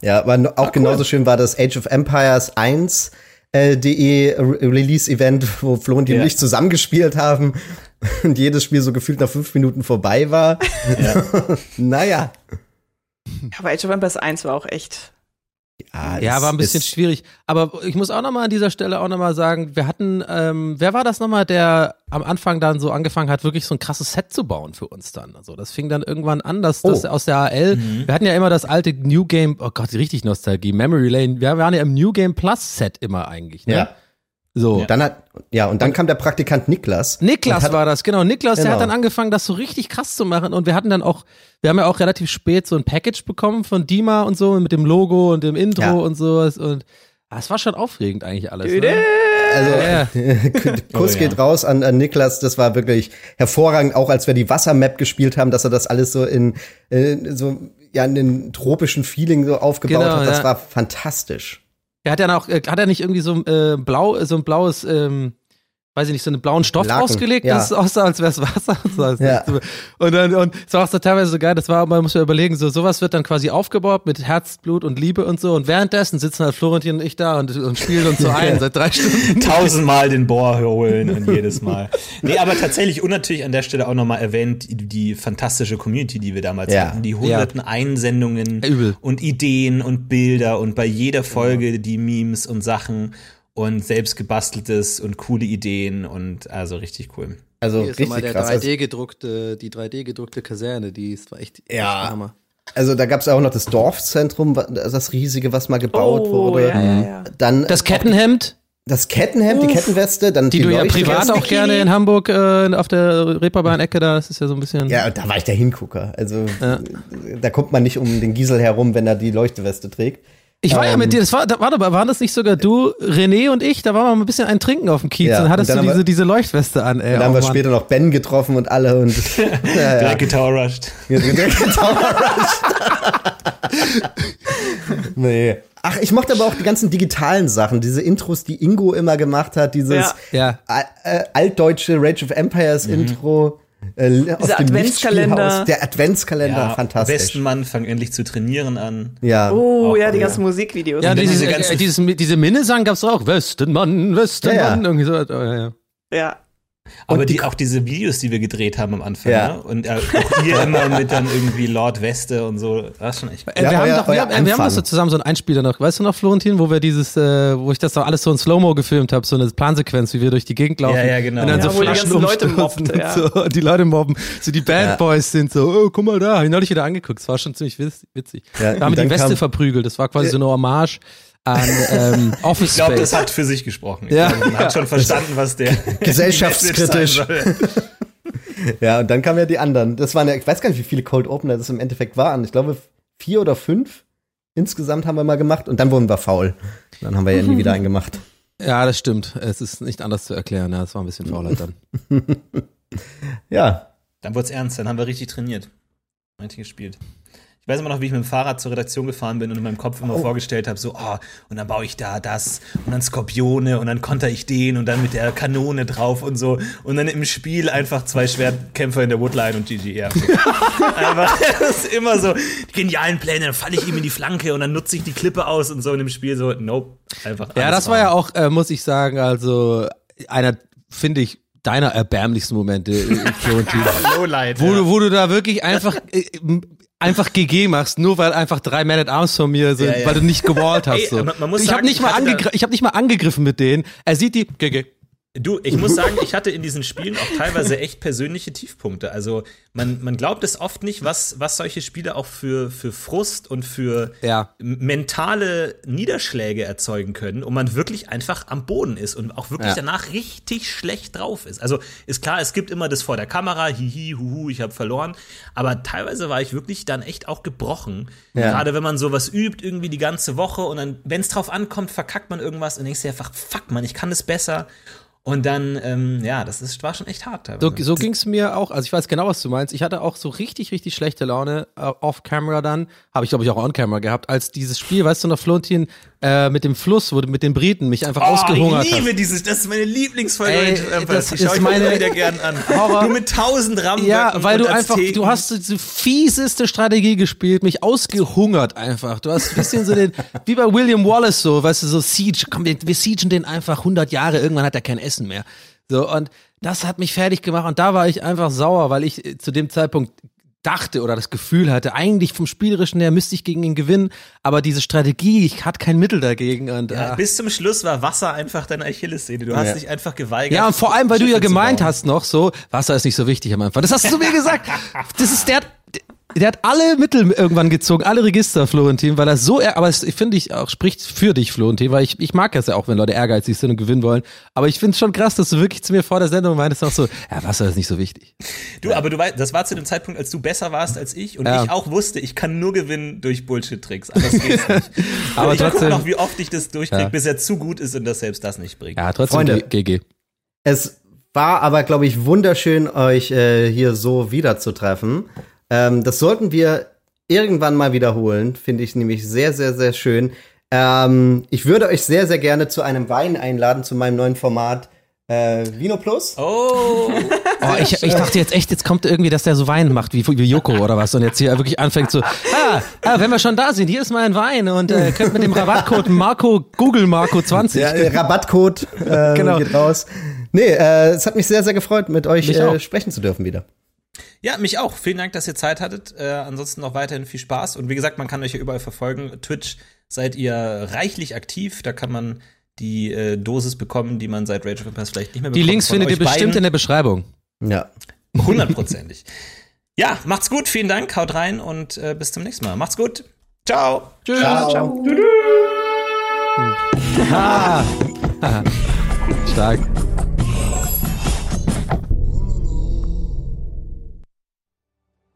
Ja, aber auch ah, genauso cool. schön war das Age of Empires 1 äh, DE Release-Event, wo Flo und die ja. nicht zusammengespielt haben und jedes Spiel so gefühlt nach fünf Minuten vorbei war. Ja. naja. Aber Age of Empires 1 war auch echt ja, ja, war ein bisschen schwierig. Aber ich muss auch nochmal an dieser Stelle auch nochmal sagen, wir hatten, ähm, wer war das nochmal, der am Anfang dann so angefangen hat, wirklich so ein krasses Set zu bauen für uns dann. Also das fing dann irgendwann an, dass das oh. aus der AL, mhm. wir hatten ja immer das alte New Game, oh Gott, richtig Nostalgie, Memory Lane, wir waren ja im New Game Plus Set immer eigentlich, ne? Ja. So. Ja. Dann hat, ja, und dann und, kam der Praktikant Niklas. Niklas hat, war das, genau. Niklas, genau. der hat genau. dann angefangen, das so richtig krass zu machen. Und wir hatten dann auch, wir haben ja auch relativ spät so ein Package bekommen von Dima und so, mit dem Logo und dem Intro ja. und sowas. Und ah, es war schon aufregend eigentlich alles. Ne? Also, ja. Kuss oh, geht raus an, an Niklas. Das war wirklich hervorragend, auch als wir die Wassermap gespielt haben, dass er das alles so in, äh, so, ja, in den tropischen Feeling so aufgebaut genau, hat. Das war fantastisch. Er hat ja auch, äh, hat er nicht irgendwie so äh, blau, so ein blaues, ähm, weiß ich nicht, so einen blauen Stoff Laken, ausgelegt, ja. das aussah, als wäre es Wasser. ja. Und dann, und es war auch so teilweise so geil, das war, man muss ja überlegen, so, sowas wird dann quasi aufgebaut mit Herzblut und Liebe und so. Und währenddessen sitzen halt Florentin und ich da und, und spielen uns so ein seit drei Stunden. Tausendmal den Bohr holen und jedes Mal. Nee, aber tatsächlich, und natürlich an der Stelle auch nochmal erwähnt, die, die, fantastische Community, die wir damals ja. hatten. Die hunderten ja. Einsendungen Übel. und Ideen und Bilder und bei jeder Folge die Memes und Sachen und selbst gebasteltes und coole Ideen und also richtig cool. Also Hier ist richtig der krass. 3D gedruckte, die 3D gedruckte Kaserne, die ist war echt, ja. Hammer. Also da gab es auch noch das Dorfzentrum, das riesige, was mal gebaut oh, wurde. Ja, ja, ja. Dann das Kettenhemd. Das Kettenhemd, Uff. die Kettenweste, dann die, die du ja privat auch gerne in Hamburg äh, auf der Reeperbahn-Ecke da, das ist ja so ein bisschen. Ja, da war ich der Hingucker. Also ja. da kommt man nicht um den Giesel herum, wenn er die Leuchteweste trägt. Ich war ähm, ja mit ähm, dir, das war, da, warte mal, waren das nicht sogar du, René und ich? Da waren wir mal ein bisschen ein Trinken auf dem Kiez ja, und hattest und du diese, wir, diese Leuchtweste an, ey. Dann haben oh, wir später noch Ben getroffen und alle und. ja, Direkt Guitar rushed. Direkt Guitar rushed. nee. Ach, ich mochte aber auch die ganzen digitalen Sachen, diese Intros, die Ingo immer gemacht hat, dieses ja. Äh, altdeutsche Rage of Empires mhm. Intro. Äh, Dieser Adventskalender. Der Adventskalender, ja, fantastisch. Westenmann fang endlich zu trainieren an. Ja. Oh, ja, die ganzen Musikvideos. Ja, diese, diese, äh, dieses, diese Minnesang gab's auch. Westenmann, Westenmann, ja, ja. irgendwie so. Oh, ja. ja. Aber die, auch diese Videos, die wir gedreht haben am Anfang, ja. ne? und äh, auch ihr immer mit dann irgendwie Lord Weste und so, das schon echt. Äh, wir, haben doch, wir, haben, wir haben das so zusammen so ein Einspieler noch, weißt du noch, Florentin, wo wir dieses, äh, wo ich das doch alles so in Slow-Mo gefilmt habe, so eine Plansequenz, wie wir durch die Gegend laufen. Ja, ja, genau. Und dann ja, so wo die ganzen Leute mobben, ja. so, die Leute mobben, so die Bad Boys sind so, oh, guck mal da, hab ich neulich wieder angeguckt, das war schon ziemlich witzig. Ja, da haben wir die Weste verprügelt, das war quasi so eine Hommage an ähm, Office Ich glaube, das hat für sich gesprochen. Ich ja. Glaube, man hat schon verstanden, was der gesellschaftskritisch. ja, und dann kamen ja die anderen. Das waren ja, ich weiß gar nicht, wie viele Cold Opener das im Endeffekt waren. Ich glaube, vier oder fünf insgesamt haben wir mal gemacht und dann wurden wir faul. Dann haben wir ja nie wieder einen gemacht. Ja, das stimmt. Es ist nicht anders zu erklären. Ja, es war ein bisschen Faulheit dann. ja. Dann wurde es ernst. Dann haben wir richtig trainiert. Richtig gespielt. Ich weiß immer noch, wie ich mit dem Fahrrad zur Redaktion gefahren bin und in meinem Kopf immer oh. vorgestellt habe, so, oh, und dann baue ich da das und dann Skorpione und dann konter ich den und dann mit der Kanone drauf und so und dann im Spiel einfach zwei Schwertkämpfer in der Woodline und GG. einfach, das ist immer so, die genialen Pläne, dann falle ich ihm in die Flanke und dann nutze ich die Klippe aus und so in dem Spiel so, nope, einfach. Ja, das war ja auch, äh, muss ich sagen, also einer, finde ich, deiner erbärmlichsten Momente, äh, Florentin. Lowlight, wo, ja. du, wo du da wirklich einfach äh, einfach GG machst, nur weil einfach drei Man at Arms von mir sind, ja, ja. weil du nicht gewallt hast. So. Ey, man, man ich habe nicht mal angegriffen, ich habe nicht mal angegriffen mit denen. Er sieht die GG. Du, ich muss sagen, ich hatte in diesen Spielen auch teilweise echt persönliche Tiefpunkte. Also man, man glaubt es oft nicht, was, was solche Spiele auch für, für Frust und für ja. mentale Niederschläge erzeugen können und man wirklich einfach am Boden ist und auch wirklich ja. danach richtig schlecht drauf ist. Also ist klar, es gibt immer das vor der Kamera, hihi, huhu, ich habe verloren. Aber teilweise war ich wirklich dann echt auch gebrochen. Ja. Gerade wenn man sowas übt, irgendwie die ganze Woche und dann, wenn es drauf ankommt, verkackt man irgendwas und denkst dir einfach, fuck man, ich kann es besser. Und dann, ähm, ja, das ist, war schon echt hart. Teilweise. So, so ging es mir auch. Also ich weiß genau, was du meinst. Ich hatte auch so richtig, richtig schlechte Laune uh, off-camera dann. Habe ich, glaube ich, auch on-camera gehabt, als dieses Spiel, weißt du noch, Florentin, äh, mit dem Fluss, wo du mit den Briten mich einfach oh, ausgehungert Ich liebe hast. dieses, das ist meine Lieblingsfolge. Ey, das die ist meine wieder gern an. Horror. Du mit tausend Rampen. Ja, weil du einfach, du hast die fieseste Strategie gespielt, mich ausgehungert einfach. Du hast ein bisschen so den, wie bei William Wallace so, weißt du, so Siege, komm, wir, wir siegen den einfach 100 Jahre, irgendwann hat er kein Essen mehr. So, und das hat mich fertig gemacht und da war ich einfach sauer, weil ich zu dem Zeitpunkt dachte oder das Gefühl hatte, eigentlich vom Spielerischen her müsste ich gegen ihn gewinnen, aber diese Strategie, ich hatte kein Mittel dagegen. Und, ja, bis zum Schluss war Wasser einfach deine Achillessehne. Du hast ja. dich einfach geweigert. Ja, und vor allem, weil du ja gemeint hast noch so, Wasser ist nicht so wichtig am Anfang. Das hast du mir gesagt. Das ist der, der hat alle Mittel irgendwann gezogen, alle Register, Florentin, weil er so, aber es finde ich auch, spricht für dich, Florentin, weil ich, ich mag es ja auch, wenn Leute ehrgeizig sind und gewinnen wollen. Aber ich finde es schon krass, dass du wirklich zu mir vor der Sendung meintest auch so, ja, Wasser ist nicht so wichtig. Du, ja. aber du weißt, das war zu dem Zeitpunkt, als du besser warst als ich und ja. ich auch wusste, ich kann nur gewinnen durch Bullshit-Tricks. Anders geht's nicht. aber ich trotzdem, noch, wie oft ich das durchkriege, ja. bis er zu gut ist und das selbst das nicht bringt. Ja, trotzdem Freunde, GG. Es war aber, glaube ich, wunderschön, euch äh, hier so wiederzutreffen. Ähm, das sollten wir irgendwann mal wiederholen. Finde ich nämlich sehr, sehr, sehr schön. Ähm, ich würde euch sehr, sehr gerne zu einem Wein einladen, zu meinem neuen Format. Äh, Vino Plus. Oh. oh ich, ich dachte jetzt echt, jetzt kommt irgendwie, dass der so Wein macht, wie, wie Joko oder was. Und jetzt hier wirklich anfängt so, ah, ah, wenn wir schon da sind, hier ist mal ein Wein und äh, könnt mit dem Rabattcode Marco, Google Marco 20. Ja, Rabattcode äh, genau. geht raus. Nee, äh, es hat mich sehr, sehr gefreut, mit euch äh, sprechen zu dürfen wieder. Ja, mich auch. Vielen Dank, dass ihr Zeit hattet. Äh, ansonsten noch weiterhin viel Spaß. Und wie gesagt, man kann euch ja überall verfolgen. Twitch seid ihr reichlich aktiv. Da kann man die äh, Dosis bekommen, die man seit Rage of Empires vielleicht nicht mehr bekommt. Die Links findet ihr bestimmt beiden. in der Beschreibung. Ja. Hundertprozentig. ja, macht's gut. Vielen Dank. Haut rein und äh, bis zum nächsten Mal. Macht's gut. Ciao. Tschüss. Ciao. Ciao. Ah. Stark.